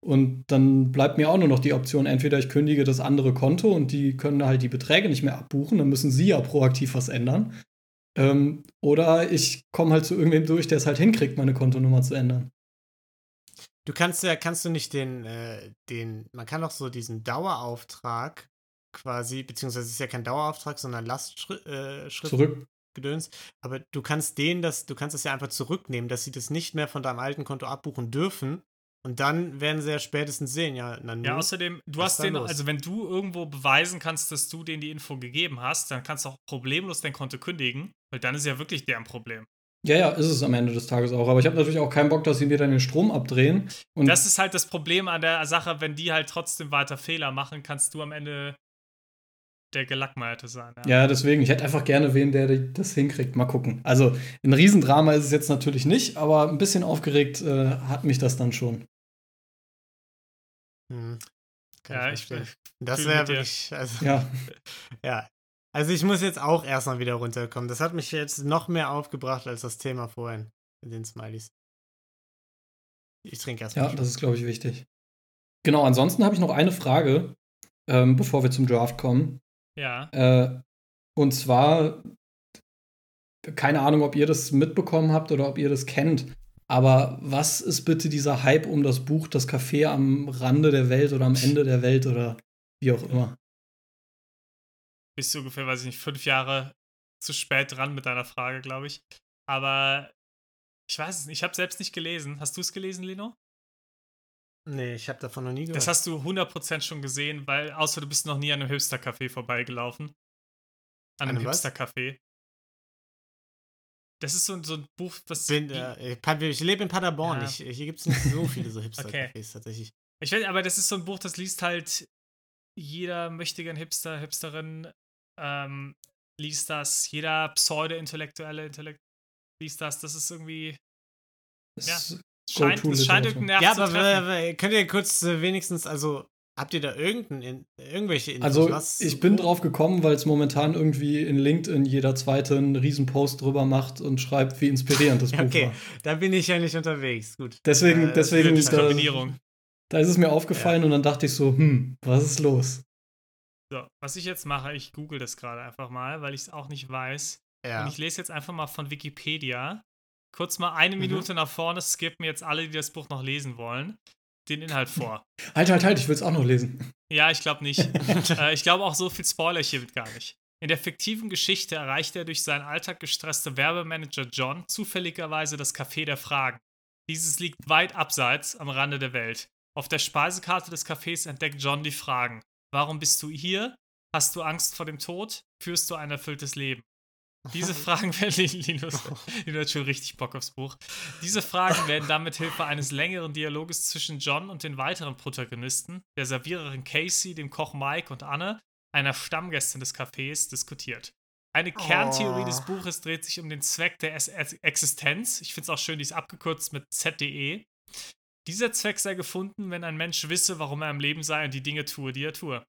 Und dann bleibt mir auch nur noch die Option, entweder ich kündige das andere Konto und die können halt die Beträge nicht mehr abbuchen, dann müssen sie ja proaktiv was ändern. Ähm, oder ich komme halt zu irgendwem durch, der es halt hinkriegt, meine Kontonummer zu ändern. Du kannst ja, kannst du nicht den, äh, den, man kann doch so diesen Dauerauftrag quasi, beziehungsweise es ist ja kein Dauerauftrag, sondern Lastschrift äh, Zurück. Gedöns, aber du kannst den das, du kannst es ja einfach zurücknehmen, dass sie das nicht mehr von deinem alten Konto abbuchen dürfen, und dann werden sie ja spätestens sehen, ja. Nanu, ja, außerdem, du hast den, los? also wenn du irgendwo beweisen kannst, dass du denen die Info gegeben hast, dann kannst du auch problemlos dein Konto kündigen, weil dann ist ja wirklich deren Problem. Ja, ja, ist es am Ende des Tages auch. Aber ich habe natürlich auch keinen Bock, dass sie mir dann den Strom abdrehen. Und das ist halt das Problem an der Sache, wenn die halt trotzdem weiter Fehler machen, kannst du am Ende der Gelackmeierte sein. Ja. ja, deswegen, ich hätte einfach gerne wen, der das hinkriegt. Mal gucken. Also, ein Riesendrama ist es jetzt natürlich nicht, aber ein bisschen aufgeregt äh, hat mich das dann schon. Hm. ja, ich, ich Das wäre wirklich, also, ja. ja. Also ich muss jetzt auch erstmal wieder runterkommen. Das hat mich jetzt noch mehr aufgebracht als das Thema vorhin mit den Smileys. Ich trinke erstmal. Ja, das ist, glaube ich, wichtig. Genau, ansonsten habe ich noch eine Frage, ähm, bevor wir zum Draft kommen. Ja. Äh, und zwar, keine Ahnung, ob ihr das mitbekommen habt oder ob ihr das kennt. Aber was ist bitte dieser Hype um das Buch Das Café am Rande der Welt oder am Ende der Welt oder wie auch immer? Bist du ungefähr, weiß ich nicht, fünf Jahre zu spät dran mit deiner Frage, glaube ich. Aber ich weiß es nicht. Ich habe selbst nicht gelesen. Hast du es gelesen, Lino? Nee, ich habe davon noch nie gehört. Das hast du 100% schon gesehen, weil außer du bist noch nie an einem Hipster-Café vorbeigelaufen. An einem, einem Hipster-Café. Das ist so, so ein Buch, was. Bin, äh, ich lebe in Paderborn. Ja. Ich, hier gibt es nicht so viele so Hipster-Cafés okay. tatsächlich. Ich weiß, aber das ist so ein Buch, das liest halt jeder möchte gern Hipster, Hipsterin ähm, liest das, jeder pseudo-intellektuelle Intellekt liest das. Das ist irgendwie. Das ja, scheint, es scheint irgendeinen Nerv Ja, aber könnt ihr kurz äh, wenigstens, also Habt ihr da irgendein, irgendwelche Infos? Also was, ich bin drauf gekommen, weil es momentan irgendwie in LinkedIn jeder zweite einen riesen Post drüber macht und schreibt, wie inspirierend das Buch okay, war. Okay, da bin ich ja nicht unterwegs. Gut. Deswegen, äh, deswegen da, da ist es mir aufgefallen ja. und dann dachte ich so, hm, was ist los? So, was ich jetzt mache, ich google das gerade einfach mal, weil ich es auch nicht weiß. Ja. Und ich lese jetzt einfach mal von Wikipedia. Kurz mal eine mhm. Minute nach vorne skippen jetzt alle, die das Buch noch lesen wollen, den Inhalt vor. Halt, halt, halt, ich will es auch noch lesen. Ja, ich glaube nicht. äh, ich glaube auch so viel Spoiler hier wird gar nicht. In der fiktiven Geschichte erreicht er durch seinen Alltag gestresste Werbemanager John zufälligerweise das Café der Fragen. Dieses liegt weit abseits am Rande der Welt. Auf der Speisekarte des Cafés entdeckt John die Fragen. Warum bist du hier? Hast du Angst vor dem Tod? Führst du ein erfülltes Leben? Diese Fragen werden Linus, Linus hat schon richtig Bock aufs Buch. Diese Fragen werden dann mit Hilfe eines längeren Dialoges zwischen John und den weiteren Protagonisten, der Serviererin Casey, dem Koch Mike und Anne, einer Stammgästin des Cafés, diskutiert. Eine Kerntheorie oh. des Buches dreht sich um den Zweck der Existenz. Ich finde es auch schön, die ist abgekürzt mit ZDE. Dieser Zweck sei gefunden, wenn ein Mensch wisse, warum er im Leben sei und die Dinge tue, die er tue.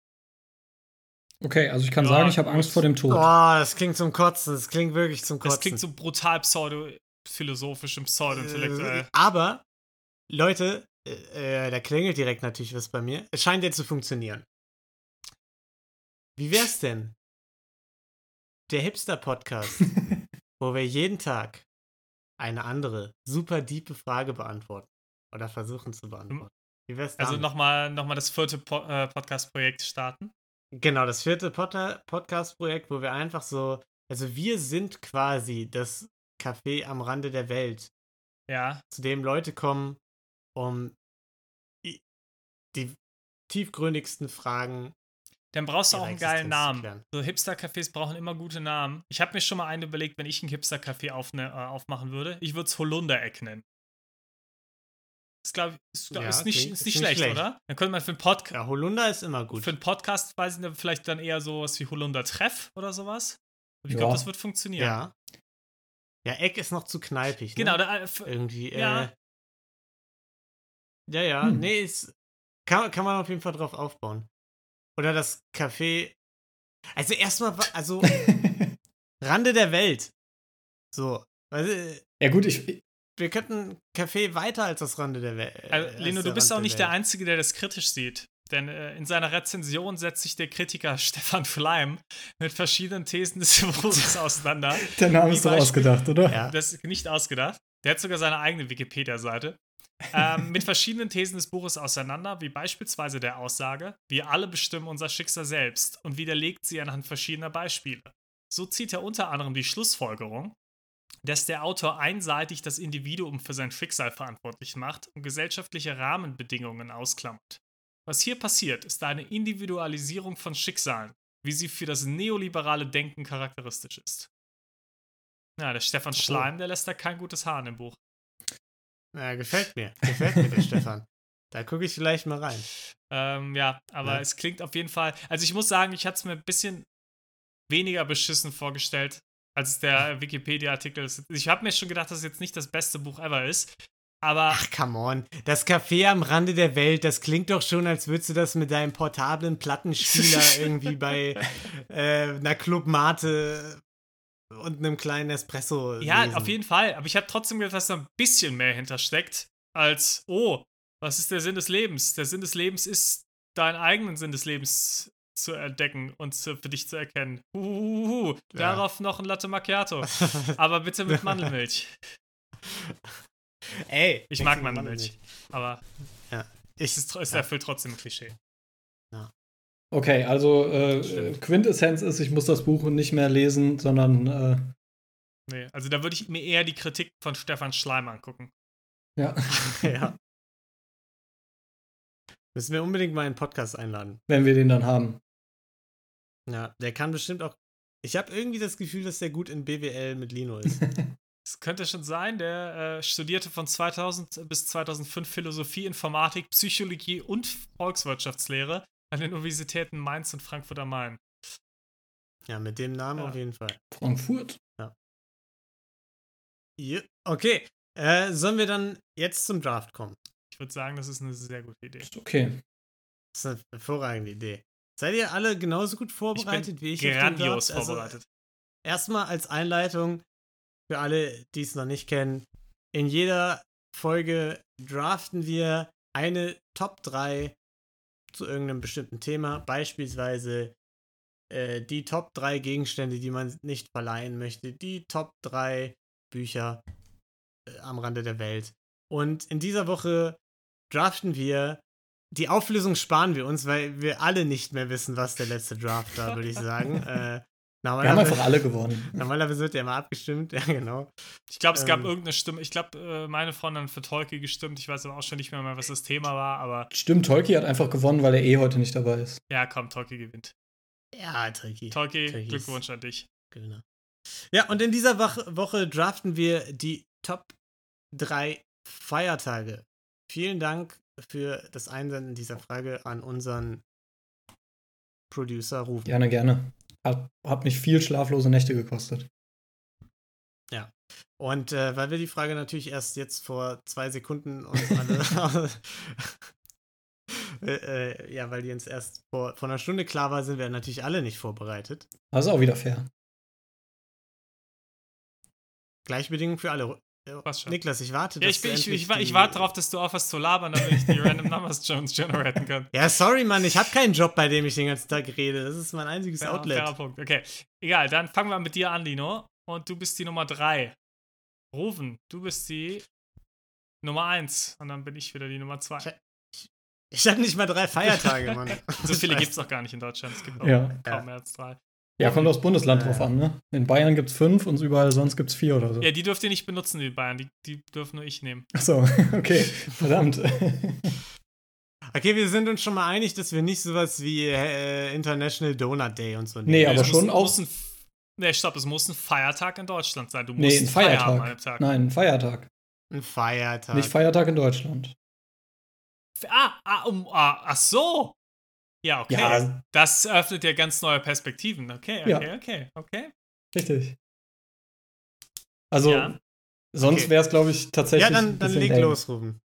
Okay, also ich kann ja, sagen, ich habe Angst vor dem Tod. Boah, das klingt zum Kotzen. Das klingt wirklich zum Kotzen. Das klingt so brutal pseudo-philosophisch und pseudo-intellektuell. Äh, aber, Leute, äh, äh, da klingelt direkt natürlich was bei mir. Es scheint jetzt zu funktionieren. Wie wär's denn? Der Hipster-Podcast, wo wir jeden Tag eine andere, super diepe Frage beantworten. Oder versuchen zu beantworten. Wie wär's also damit? Also nochmal noch mal das vierte po äh, Podcast-Projekt starten. Genau, das vierte Pod Podcast-Projekt, wo wir einfach so, also wir sind quasi das Café am Rande der Welt. Ja. Zu dem Leute kommen, um die, tiefgründigsten Fragen. Dann brauchst du auch einen geilen Namen. So Hipster-Cafés brauchen immer gute Namen. Ich habe mir schon mal einen überlegt, wenn ich ein Hipster-Café auf, äh, aufmachen würde. Ich würde es Holunder-Eck nennen. Ist, glaube ich, glaub, ja, ist, nicht, ist, nicht, schlecht, schlecht, oder? Dann könnte man für einen Podcast. Ja, Holunder ist immer gut. Für einen Podcast weiß ich vielleicht dann eher sowas wie Holunder Treff oder sowas. Und ich ja. glaube, das wird funktionieren. Ja. Ja, Eck ist noch zu kneipig. Ne? Genau, da, äh, irgendwie. Ja. Äh, ja, ja. Hm. Nee, ist, kann, kann man auf jeden Fall drauf aufbauen. Oder das Café. Also erstmal, also Rande der Welt. So. Also, ja, gut, ich, wir könnten Café weiter als das Rande der Welt. Äh, also, Lino, du bist auch nicht der Einzige, der das kritisch sieht. Denn äh, in seiner Rezension setzt sich der Kritiker Stefan Fleim mit verschiedenen Thesen des Buches auseinander. Der Name ist doch ausgedacht, oder? Ja. Das ist nicht ausgedacht. Der hat sogar seine eigene Wikipedia-Seite. ähm, mit verschiedenen Thesen des Buches auseinander, wie beispielsweise der Aussage, wir alle bestimmen unser Schicksal selbst und widerlegt sie anhand verschiedener Beispiele. So zieht er unter anderem die Schlussfolgerung, dass der Autor einseitig das Individuum für sein Schicksal verantwortlich macht und gesellschaftliche Rahmenbedingungen ausklammert. Was hier passiert, ist eine Individualisierung von Schicksalen, wie sie für das neoliberale Denken charakteristisch ist. Ja, der Stefan Schleim, der lässt da kein gutes Haar in dem Buch. Ja, gefällt mir. Gefällt mir der Stefan. Da gucke ich vielleicht mal rein. Ähm, ja, aber ja. es klingt auf jeden Fall. Also ich muss sagen, ich hatte es mir ein bisschen weniger beschissen vorgestellt, als der Wikipedia-Artikel ist. Ich habe mir schon gedacht, dass es jetzt nicht das beste Buch ever ist. Aber. Ach, come on. Das Café am Rande der Welt, das klingt doch schon, als würdest du das mit deinem portablen Plattenspieler irgendwie bei äh, einer Club Mate und einem kleinen Espresso. Ja, lesen. auf jeden Fall. Aber ich habe trotzdem gedacht, dass da ein bisschen mehr hintersteckt, als, oh, was ist der Sinn des Lebens? Der Sinn des Lebens ist, deinen eigenen Sinn des Lebens zu entdecken und zu, für dich zu erkennen. Uhuhu, ja. Darauf noch ein Latte Macchiato. aber bitte mit Mandelmilch. Ey, ich mag Mandelmilch. Mandelmilch. Aber ja. ich, es, es ja. erfüllt trotzdem ein Klischee. Ja. Okay, also äh, Quintessenz ist, ich muss das Buch nicht mehr lesen, sondern. Äh, nee, also da würde ich mir eher die Kritik von Stefan Schleim angucken. Ja. ja. Müssen wir unbedingt mal einen Podcast einladen. Wenn wir den dann haben. Ja, der kann bestimmt auch. Ich habe irgendwie das Gefühl, dass der gut in BWL mit Lino ist. Das könnte schon sein. Der äh, studierte von 2000 bis 2005 Philosophie, Informatik, Psychologie und Volkswirtschaftslehre an den Universitäten Mainz und Frankfurt am Main. Ja, mit dem Namen ja. auf jeden Fall. Frankfurt. Ja. ja. Okay. Äh, sollen wir dann jetzt zum Draft kommen? Ich würde sagen, das ist eine sehr gute Idee. Ist okay. Das ist eine hervorragende Idee. Seid ihr alle genauso gut vorbereitet ich wie ich? Grandios also, vorbereitet. Erstmal als Einleitung für alle, die es noch nicht kennen. In jeder Folge draften wir eine Top 3 zu irgendeinem bestimmten Thema. Beispielsweise äh, die Top 3 Gegenstände, die man nicht verleihen möchte, die Top 3 Bücher äh, am Rande der Welt. Und in dieser Woche draften wir. Die Auflösung sparen wir uns, weil wir alle nicht mehr wissen, was der letzte Draft war, würde ich sagen. äh, wir haben einfach alle gewonnen. Normalerweise wird ja immer abgestimmt, ja, genau. Ich glaube, es gab ähm, irgendeine Stimme. Ich glaube, äh, meine Frau hat für Tolki gestimmt. Ich weiß aber auch schon nicht mehr, was das Thema war, aber. Stimmt, Tolki hat einfach gewonnen, weil er eh heute nicht dabei ist. Ja, komm, Tolki gewinnt. Ja, Tolki. Tolki, Glückwunsch an dich. Genau. Ja, und in dieser Woche draften wir die Top 3 Feiertage. Vielen Dank für das Einsenden dieser Frage an unseren Producer Rufen. Gerne, gerne. Hat, hat mich viel schlaflose Nächte gekostet. Ja. Und äh, weil wir die Frage natürlich erst jetzt vor zwei Sekunden uns alle. äh, äh, ja, weil die uns erst vor, vor einer Stunde klar war, sind wir natürlich alle nicht vorbereitet. Das ist auch wieder fair. Gleichbedingungen für alle. Was schon. Niklas, ich warte. Ja, ich, bin, ich, ich, ich, warte darauf, dass du aufhörst zu labern, damit ich die Random Numbers Jones generieren kann. Ja, sorry, Mann, ich habe keinen Job, bei dem ich den ganzen Tag rede. Das ist mein einziges ja, Outlet. Fairer Punkt. Okay, egal, dann fangen wir mit dir an, Lino. Und du bist die Nummer 3. Rufen, du bist die Nummer 1. Und dann bin ich wieder die Nummer 2. Ich, habe nicht mal drei Feiertage, Mann. so viele gibt es auch gar nicht in Deutschland. Es gibt auch ja. kaum mehr als drei. Ja, kommt aufs Bundesland drauf an, ne? In Bayern gibt es fünf und überall sonst gibt es vier oder so. Ja, die dürft ihr nicht benutzen, die Bayern. Die, die dürfen nur ich nehmen. Achso, okay. Verdammt. okay, wir sind uns schon mal einig, dass wir nicht sowas wie äh, International Donut Day und so nehmen. Nee, aber schon auch. Ein, nee, stopp, es muss ein Feiertag in Deutschland sein. Du musst nee, ein Feiertag. Frei Nein, ein Feiertag. Ein Feiertag. Nicht Feiertag in Deutschland. Ah, ah, um, ah, ach so. Ja, okay. Ja. Das öffnet ja ganz neue Perspektiven. Okay, okay, ja. okay, okay. Richtig. Also, ja. sonst okay. wäre es, glaube ich, tatsächlich. Ja, dann, dann leg los, Ruben.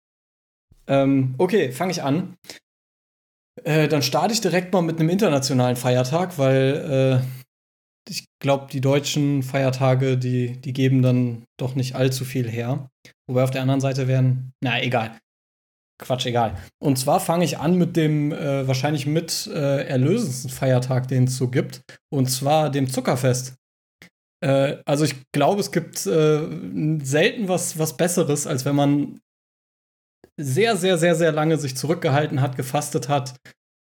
Ähm, okay, fange ich an. Äh, dann starte ich direkt mal mit einem internationalen Feiertag, weil äh, ich glaube, die deutschen Feiertage, die, die geben dann doch nicht allzu viel her. Wobei auf der anderen Seite wären, na egal. Quatsch, egal. Und zwar fange ich an mit dem äh, wahrscheinlich mit äh, erlösendsten Feiertag, den es so gibt. Und zwar dem Zuckerfest. Äh, also ich glaube, es gibt äh, selten was, was Besseres, als wenn man sehr, sehr, sehr, sehr lange sich zurückgehalten hat, gefastet hat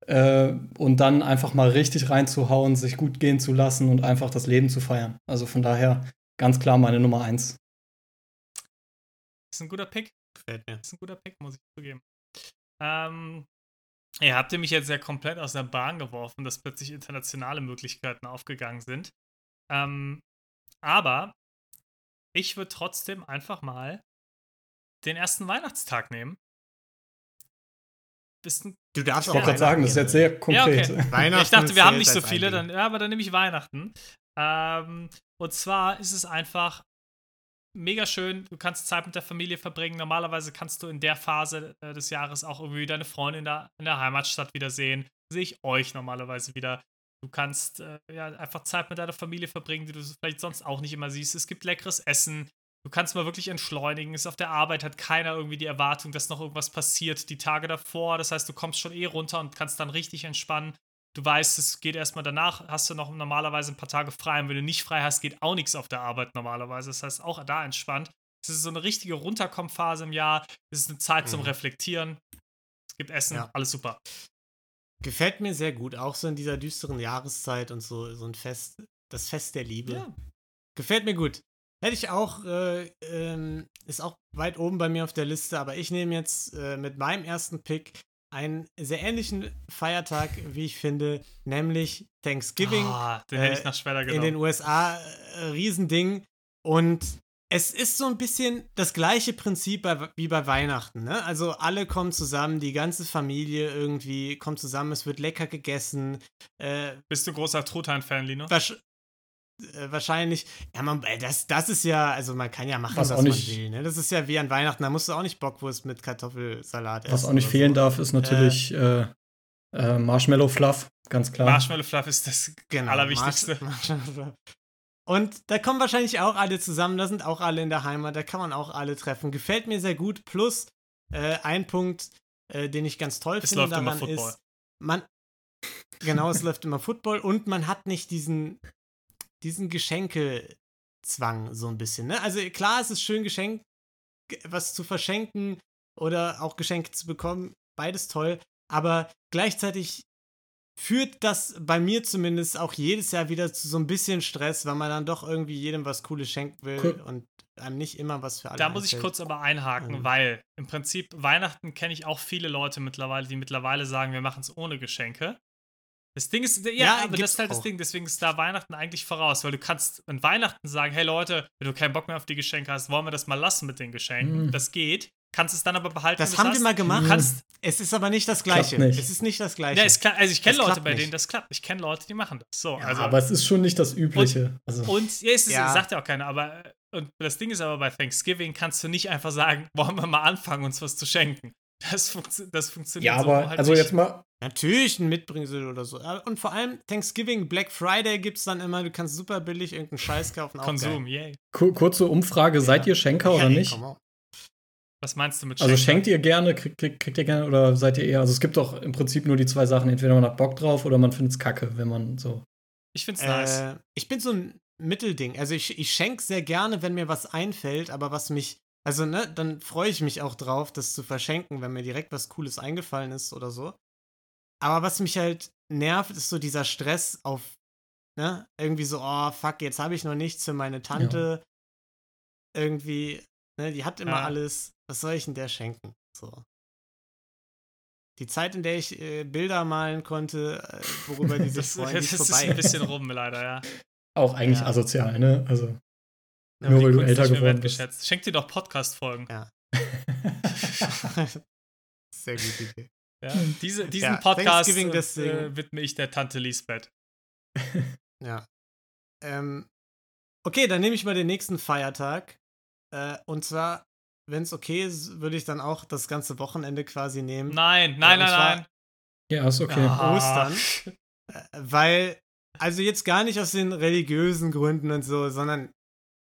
äh, und dann einfach mal richtig reinzuhauen, sich gut gehen zu lassen und einfach das Leben zu feiern. Also von daher ganz klar meine Nummer eins. Ist ein guter Pick. Gefällt mir. Das ist ein guter Pick, muss ich zugeben. Ähm, ihr habt ihr mich jetzt ja komplett aus der Bahn geworfen, dass plötzlich internationale Möglichkeiten aufgegangen sind. Ähm, aber ich würde trotzdem einfach mal den ersten Weihnachtstag nehmen. du darfst auch gerade sagen, das ist jetzt sehr konkret. Ja, okay. ich dachte, wir haben nicht so viele, dann, ja, aber dann nehme ich Weihnachten. Ähm, und zwar ist es einfach mega schön. Du kannst Zeit mit der Familie verbringen. Normalerweise kannst du in der Phase äh, des Jahres auch irgendwie deine Freunde in der, in der Heimatstadt wiedersehen. Sehe ich euch normalerweise wieder. Du kannst äh, ja, einfach Zeit mit deiner Familie verbringen, die du vielleicht sonst auch nicht immer siehst. Es gibt leckeres Essen. Du kannst mal wirklich entschleunigen. Ist auf der Arbeit hat keiner irgendwie die Erwartung, dass noch irgendwas passiert die Tage davor. Das heißt, du kommst schon eh runter und kannst dann richtig entspannen. Du weißt, es geht erstmal danach, hast du noch normalerweise ein paar Tage frei. Und wenn du nicht frei hast, geht auch nichts auf der Arbeit normalerweise. Das heißt, auch da entspannt. Es ist so eine richtige Runterkommphase im Jahr. Es ist eine Zeit mhm. zum Reflektieren. Es gibt Essen, ja. alles super. Gefällt mir sehr gut, auch so in dieser düsteren Jahreszeit und so, so ein Fest, das Fest der Liebe. Ja. Gefällt mir gut. Hätte ich auch, äh, ähm, ist auch weit oben bei mir auf der Liste, aber ich nehme jetzt äh, mit meinem ersten Pick einen sehr ähnlichen Feiertag, wie ich finde, nämlich Thanksgiving. Oh, den hätte ich nach Schweller genommen. In den USA, äh, Riesending. Und es ist so ein bisschen das gleiche Prinzip bei, wie bei Weihnachten. Ne? Also alle kommen zusammen, die ganze Familie irgendwie kommt zusammen, es wird lecker gegessen. Äh, Bist du großer Truthahn-Fan, Lino? Äh, wahrscheinlich, ja, man, das, das ist ja, also man kann ja machen, was, was man will. Ne? Das ist ja wie an Weihnachten, da musst du auch nicht Bockwurst mit Kartoffelsalat essen. Was auch nicht fehlen so. darf, ist natürlich äh, äh, äh, Marshmallow Fluff, ganz klar. Marshmallow Fluff ist das genau, Allerwichtigste. Marsh Und da kommen wahrscheinlich auch alle zusammen, da sind auch alle in der Heimat, da kann man auch alle treffen. Gefällt mir sehr gut. Plus, äh, ein Punkt, den ich ganz toll es finde daran ist, man, genau, es läuft immer Football und man hat nicht diesen, diesen Geschenkezwang so ein bisschen. Ne? Also klar, es ist schön, Geschenk, was zu verschenken oder auch Geschenke zu bekommen, beides toll, aber gleichzeitig führt das bei mir zumindest auch jedes Jahr wieder zu so ein bisschen Stress, weil man dann doch irgendwie jedem was Cooles schenken will cool. und einem nicht immer was für alle. Da muss ich kurz aber einhaken, mhm. weil im Prinzip Weihnachten kenne ich auch viele Leute mittlerweile, die mittlerweile sagen, wir machen es ohne Geschenke. Das Ding ist, ja, ja aber das ist halt auch. das Ding, deswegen ist da Weihnachten eigentlich voraus, weil du kannst an Weihnachten sagen, hey Leute, wenn du keinen Bock mehr auf die Geschenke hast, wollen wir das mal lassen mit den Geschenken. Mhm. Das geht kannst es dann aber behalten. Das haben wir mal gemacht. Kannst, es ist aber nicht das Gleiche. Nicht. Es ist nicht das Gleiche. Ja, es kann, also ich kenne Leute, bei denen das klappt. Ich kenne Leute, die machen das. So, ja, also, aber es ist schon nicht das Übliche. Und, also. und ja, es ist, ja. sagt ja auch keiner, aber und das Ding ist aber bei Thanksgiving kannst du nicht einfach sagen, wollen wir mal anfangen, uns was zu schenken. Das, funktio das funktioniert ja, aber, halt also nicht. jetzt mal. Natürlich ein Mitbringsel oder so. Und vor allem Thanksgiving, Black Friday gibt es dann immer, du kannst super billig irgendeinen Scheiß kaufen. Konsum, yay. Kurze Umfrage, seid ihr Schenker oder nicht? Was meinst du mit Schenker? Also schenkt ihr gerne, kriegt, kriegt, ihr gerne oder seid ihr eher, also es gibt doch im Prinzip nur die zwei Sachen, entweder man hat Bock drauf oder man findet es kacke, wenn man so. Ich find's äh, nice. Ich bin so ein Mittelding. Also ich, ich schenke sehr gerne, wenn mir was einfällt, aber was mich, also ne, dann freue ich mich auch drauf, das zu verschenken, wenn mir direkt was Cooles eingefallen ist oder so. Aber was mich halt nervt, ist so dieser Stress auf, ne, irgendwie so, oh fuck, jetzt habe ich noch nichts für meine Tante. Ja. Irgendwie, ne, die hat immer ja. alles was soll ich denn der schenken? So. Die Zeit, in der ich äh, Bilder malen konnte, äh, worüber die sich freuen, das, ist vorbei. ist ein bisschen rum, leider, ja. Auch eigentlich ja. asozial, ne? Also. Ja, nur weil du älter geworden bist. Schenk dir doch Podcast-Folgen. Ja. Sehr gute Idee. Ja, diese, diesen ja, Podcast äh, widme ich der Tante Lisbeth. ja. Ähm, okay, dann nehme ich mal den nächsten Feiertag. Äh, und zwar wenn es okay ist, würde ich dann auch das ganze Wochenende quasi nehmen. Nein, nein, nein, nein. Ja, ist okay. Ah. Ostern. Äh, weil, also jetzt gar nicht aus den religiösen Gründen und so, sondern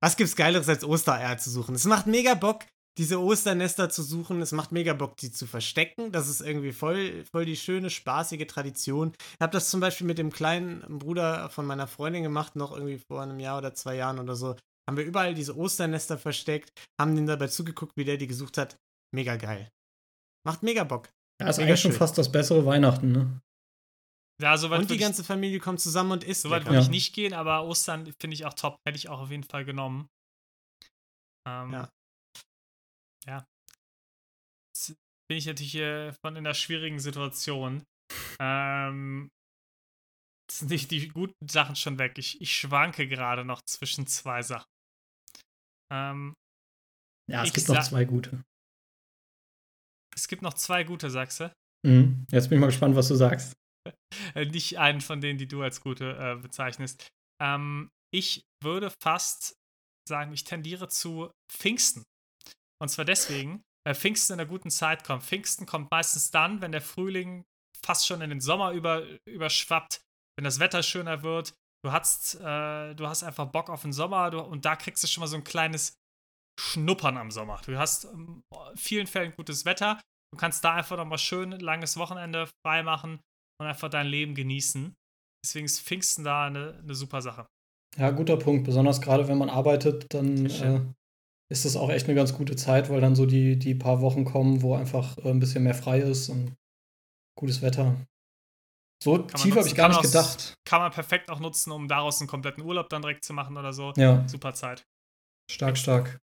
was gibt's Geileres als Ostereier zu suchen? Es macht mega Bock, diese Osternester zu suchen. Es macht mega Bock, die zu verstecken. Das ist irgendwie voll, voll die schöne, spaßige Tradition. Ich habe das zum Beispiel mit dem kleinen Bruder von meiner Freundin gemacht, noch irgendwie vor einem Jahr oder zwei Jahren oder so haben wir überall diese Osternester versteckt, haben denen dabei zugeguckt, wie der die gesucht hat. Mega geil. Macht mega Bock. Ja, ist mega eigentlich schön. schon fast das bessere Weihnachten, ne? Ja, soweit und die ganze Familie kommt zusammen und isst. Soweit würde ja. ich nicht gehen, aber Ostern finde ich auch top. Hätte ich auch auf jeden Fall genommen. Ähm, ja. Ja. Jetzt bin ich natürlich hier von in einer schwierigen Situation. Ähm, sind nicht die guten Sachen schon weg. Ich, ich schwanke gerade noch zwischen zwei Sachen. Ähm, ja, es gibt noch zwei gute. Es gibt noch zwei gute, sagst du? Mhm. Jetzt bin ich mal gespannt, was du sagst. Nicht einen von denen, die du als gute äh, bezeichnest. Ähm, ich würde fast sagen, ich tendiere zu Pfingsten. Und zwar deswegen, weil Pfingsten in einer guten Zeit kommt. Pfingsten kommt meistens dann, wenn der Frühling fast schon in den Sommer über, überschwappt, wenn das Wetter schöner wird, Du hast, äh, du hast einfach Bock auf den Sommer du, und da kriegst du schon mal so ein kleines Schnuppern am Sommer. Du hast in vielen Fällen gutes Wetter. Du kannst da einfach nochmal schön langes Wochenende frei machen und einfach dein Leben genießen. Deswegen ist Pfingsten da eine, eine super Sache. Ja, guter Punkt. Besonders gerade wenn man arbeitet, dann äh, ist das auch echt eine ganz gute Zeit, weil dann so die, die paar Wochen kommen, wo einfach äh, ein bisschen mehr frei ist und gutes Wetter. So tief habe ich gar nicht gedacht. Kann man perfekt auch nutzen, um daraus einen kompletten Urlaub dann direkt zu machen oder so. Ja. Super Zeit. Stark, stark.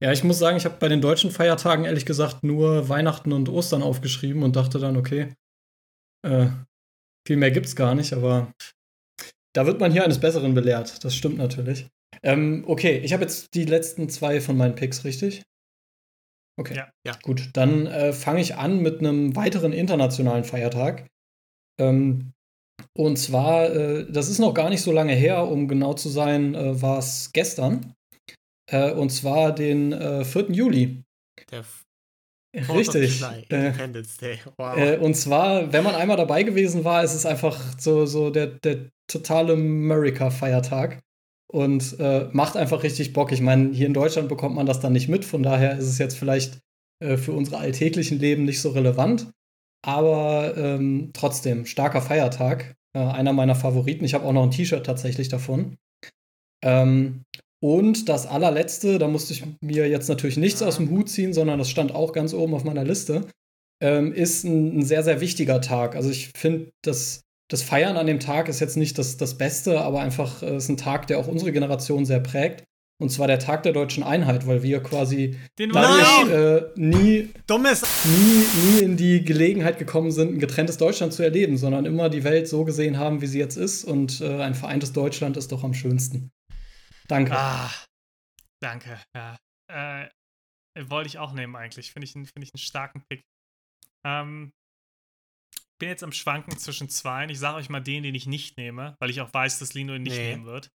Ja, ich muss sagen, ich habe bei den deutschen Feiertagen ehrlich gesagt nur Weihnachten und Ostern aufgeschrieben und dachte dann, okay, äh, viel mehr gibt's gar nicht, aber da wird man hier eines Besseren belehrt. Das stimmt natürlich. Ähm, okay, ich habe jetzt die letzten zwei von meinen Picks, richtig? Okay. Ja. ja. Gut, dann äh, fange ich an mit einem weiteren internationalen Feiertag. Ähm, und zwar, äh, das ist noch gar nicht so lange her, um genau zu sein, äh, war es gestern. Äh, und zwar den äh, 4. Juli. Der Richtig. Äh, wow. Äh, und zwar, wenn man einmal dabei gewesen war, ist es einfach so, so der, der totale America-Feiertag und äh, macht einfach richtig Bock. Ich meine, hier in Deutschland bekommt man das dann nicht mit, von daher ist es jetzt vielleicht äh, für unsere alltäglichen Leben nicht so relevant. aber ähm, trotzdem, starker Feiertag. Äh, einer meiner Favoriten. Ich habe auch noch ein T-Shirt tatsächlich davon. Ähm, und das allerletzte, da musste ich mir jetzt natürlich nichts aus dem Hut ziehen, sondern das stand auch ganz oben auf meiner Liste, ähm, ist ein, ein, sehr, sehr wichtiger Tag. Also ich finde, das, das Feiern an dem Tag ist jetzt nicht das, das Beste, aber einfach äh, ist ein Tag, der auch unsere Generation sehr prägt. Und zwar der Tag der deutschen Einheit, weil wir quasi Den dadurch äh, nie, Dummes. nie, nie in die Gelegenheit gekommen sind, ein getrenntes Deutschland zu erleben, sondern immer die Welt so gesehen haben, wie sie jetzt ist. Und äh, ein vereintes Deutschland ist doch am schönsten. Danke. Ah, danke, ja. Äh, wollte ich auch nehmen eigentlich. Finde ich, find ich einen starken Pick. Ähm, bin jetzt am Schwanken zwischen zwei. Ich sage euch mal den, den ich nicht nehme, weil ich auch weiß, dass Lino ihn nicht nee. nehmen wird.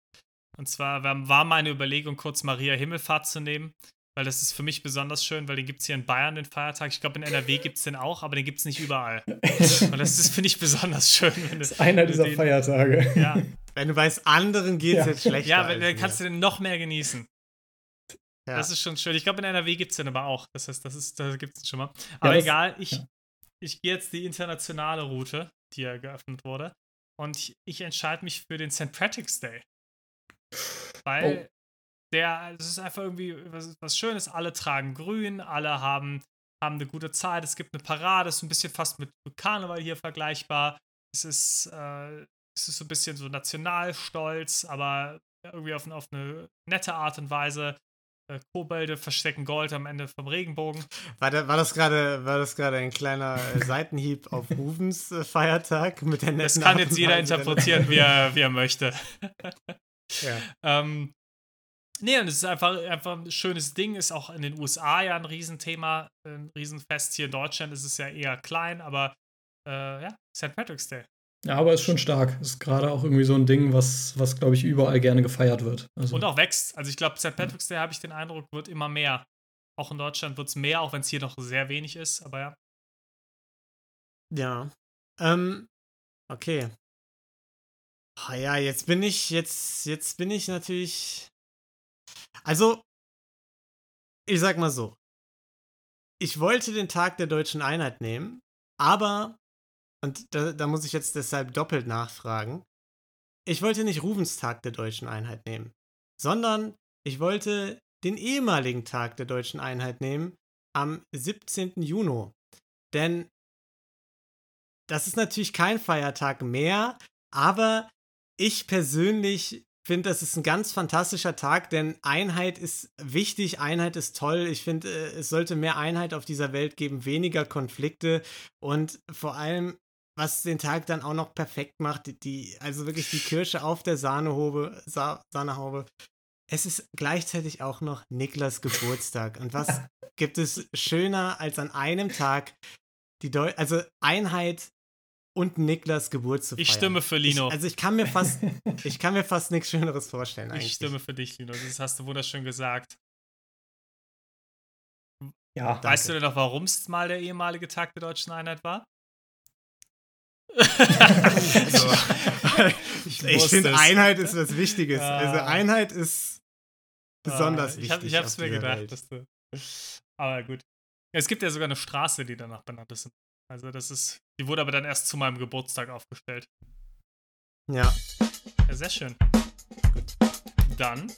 Und zwar war meine Überlegung, kurz Maria Himmelfahrt zu nehmen, weil das ist für mich besonders schön, weil den gibt es hier in Bayern, den Feiertag. Ich glaube, in NRW gibt es den auch, aber den gibt es nicht überall. Und das finde ich, besonders schön. Wenn das ist einer dieser den, Feiertage. Ja. Wenn du weißt, anderen geht es ja. jetzt schlechter. Ja, dann kannst du den noch mehr genießen. Ja. Das ist schon schön. Ich glaube, in NRW gibt es den aber auch. Das heißt, das ist, da gibt es schon mal. Aber ja, egal, ich, ich gehe jetzt die internationale Route, die ja geöffnet wurde. Und ich, ich entscheide mich für den St. Patrick's Day. Weil oh. Der, es ist einfach irgendwie was, was, Schönes. Alle tragen grün, alle haben, haben eine gute Zeit. Es gibt eine Parade, es ist ein bisschen fast mit Karneval hier vergleichbar. Es ist, äh, es ist so ein bisschen so Nationalstolz, aber irgendwie auf, auf eine nette Art und Weise. Äh, Kobolde verstecken Gold am Ende vom Regenbogen. War, da, war das gerade ein kleiner äh, Seitenhieb auf Rubens äh, Feiertag mit der netten Das kann jetzt jeder interpretieren, wie er, wie er möchte. Ja. ähm, nee, und es ist einfach, einfach ein schönes Ding, ist auch in den USA ja ein Riesenthema, ein Riesenfest. Hier in Deutschland ist es ja eher klein, aber äh, ja, St. Patrick's Day. Ja, aber ist schon stark. Ist gerade auch irgendwie so ein Ding, was, was glaube ich, überall gerne gefeiert wird. Also. Und auch wächst. Also ich glaube, St. Patrick's Day, habe ich den Eindruck, wird immer mehr. Auch in Deutschland wird es mehr, auch wenn es hier noch sehr wenig ist, aber ja. Ja. Ähm, okay. Oh ja, jetzt bin ich, jetzt, jetzt bin ich natürlich. Also, ich sag mal so. Ich wollte den Tag der deutschen Einheit nehmen, aber, und da, da muss ich jetzt deshalb doppelt nachfragen, ich wollte nicht Rubens Tag der deutschen Einheit nehmen, sondern ich wollte den ehemaligen Tag der deutschen Einheit nehmen am 17. Juni. Denn das ist natürlich kein Feiertag mehr, aber ich persönlich finde, das ist ein ganz fantastischer Tag, denn Einheit ist wichtig, Einheit ist toll. Ich finde, äh, es sollte mehr Einheit auf dieser Welt geben, weniger Konflikte und vor allem, was den Tag dann auch noch perfekt macht, die, also wirklich die Kirsche auf der Sahnehaube, Sa Sahnehaube. Es ist gleichzeitig auch noch Niklas Geburtstag. Und was gibt es schöner als an einem Tag die Deu also Einheit und Niklas Geburt zu feiern. Ich stimme für Lino. Ich, also ich kann mir fast, ich kann mir fast nichts Schöneres vorstellen eigentlich. Ich stimme für dich, Lino. Das hast du wunderschön gesagt. Ja. Weißt danke. du denn noch, warum es mal der ehemalige Tag der deutschen Einheit war? also, ich, ich finde, Einheit ist was Wichtiges. Ja. Also Einheit ist besonders ja, ich hab, wichtig. Ich habe es mir gedacht, dass du. Aber gut. Es gibt ja sogar eine Straße, die danach benannt ist also das ist, die wurde aber dann erst zu meinem Geburtstag aufgestellt. Ja. Ja, sehr schön. Gut. Dann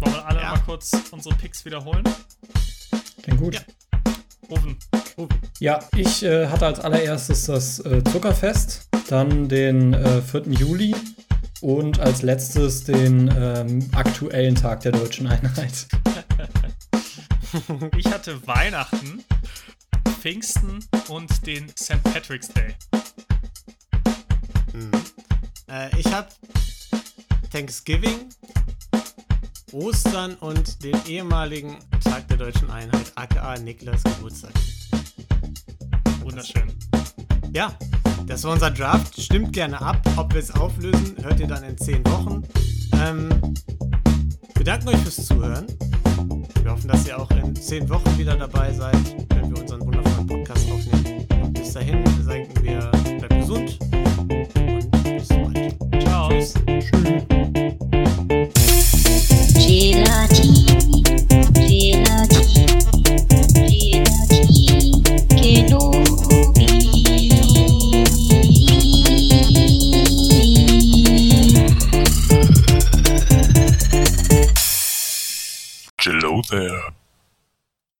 wollen wir alle ja. mal kurz unsere Picks wiederholen. Klingt gut. Ja. Ofen. Ja, ich äh, hatte als allererstes das äh, Zuckerfest, dann den äh, 4. Juli und als letztes den ähm, aktuellen Tag der deutschen Einheit. ich hatte Weihnachten Pfingsten und den St. Patrick's Day. Mhm. Äh, ich habe Thanksgiving, Ostern und den ehemaligen Tag der deutschen Einheit, aka Niklas Geburtstag. Wunderschön. Ja, das war unser Draft. Stimmt gerne ab. Ob wir es auflösen, hört ihr dann in 10 Wochen. Ähm, wir danken euch fürs Zuhören. Wir hoffen, dass ihr auch in 10 Wochen wieder dabei seid, wenn wir unseren wundervollen Podcast aufnehmen. Bis dahin sagen wir, bleibt gesund und bis bald. Ciao. Tschüss.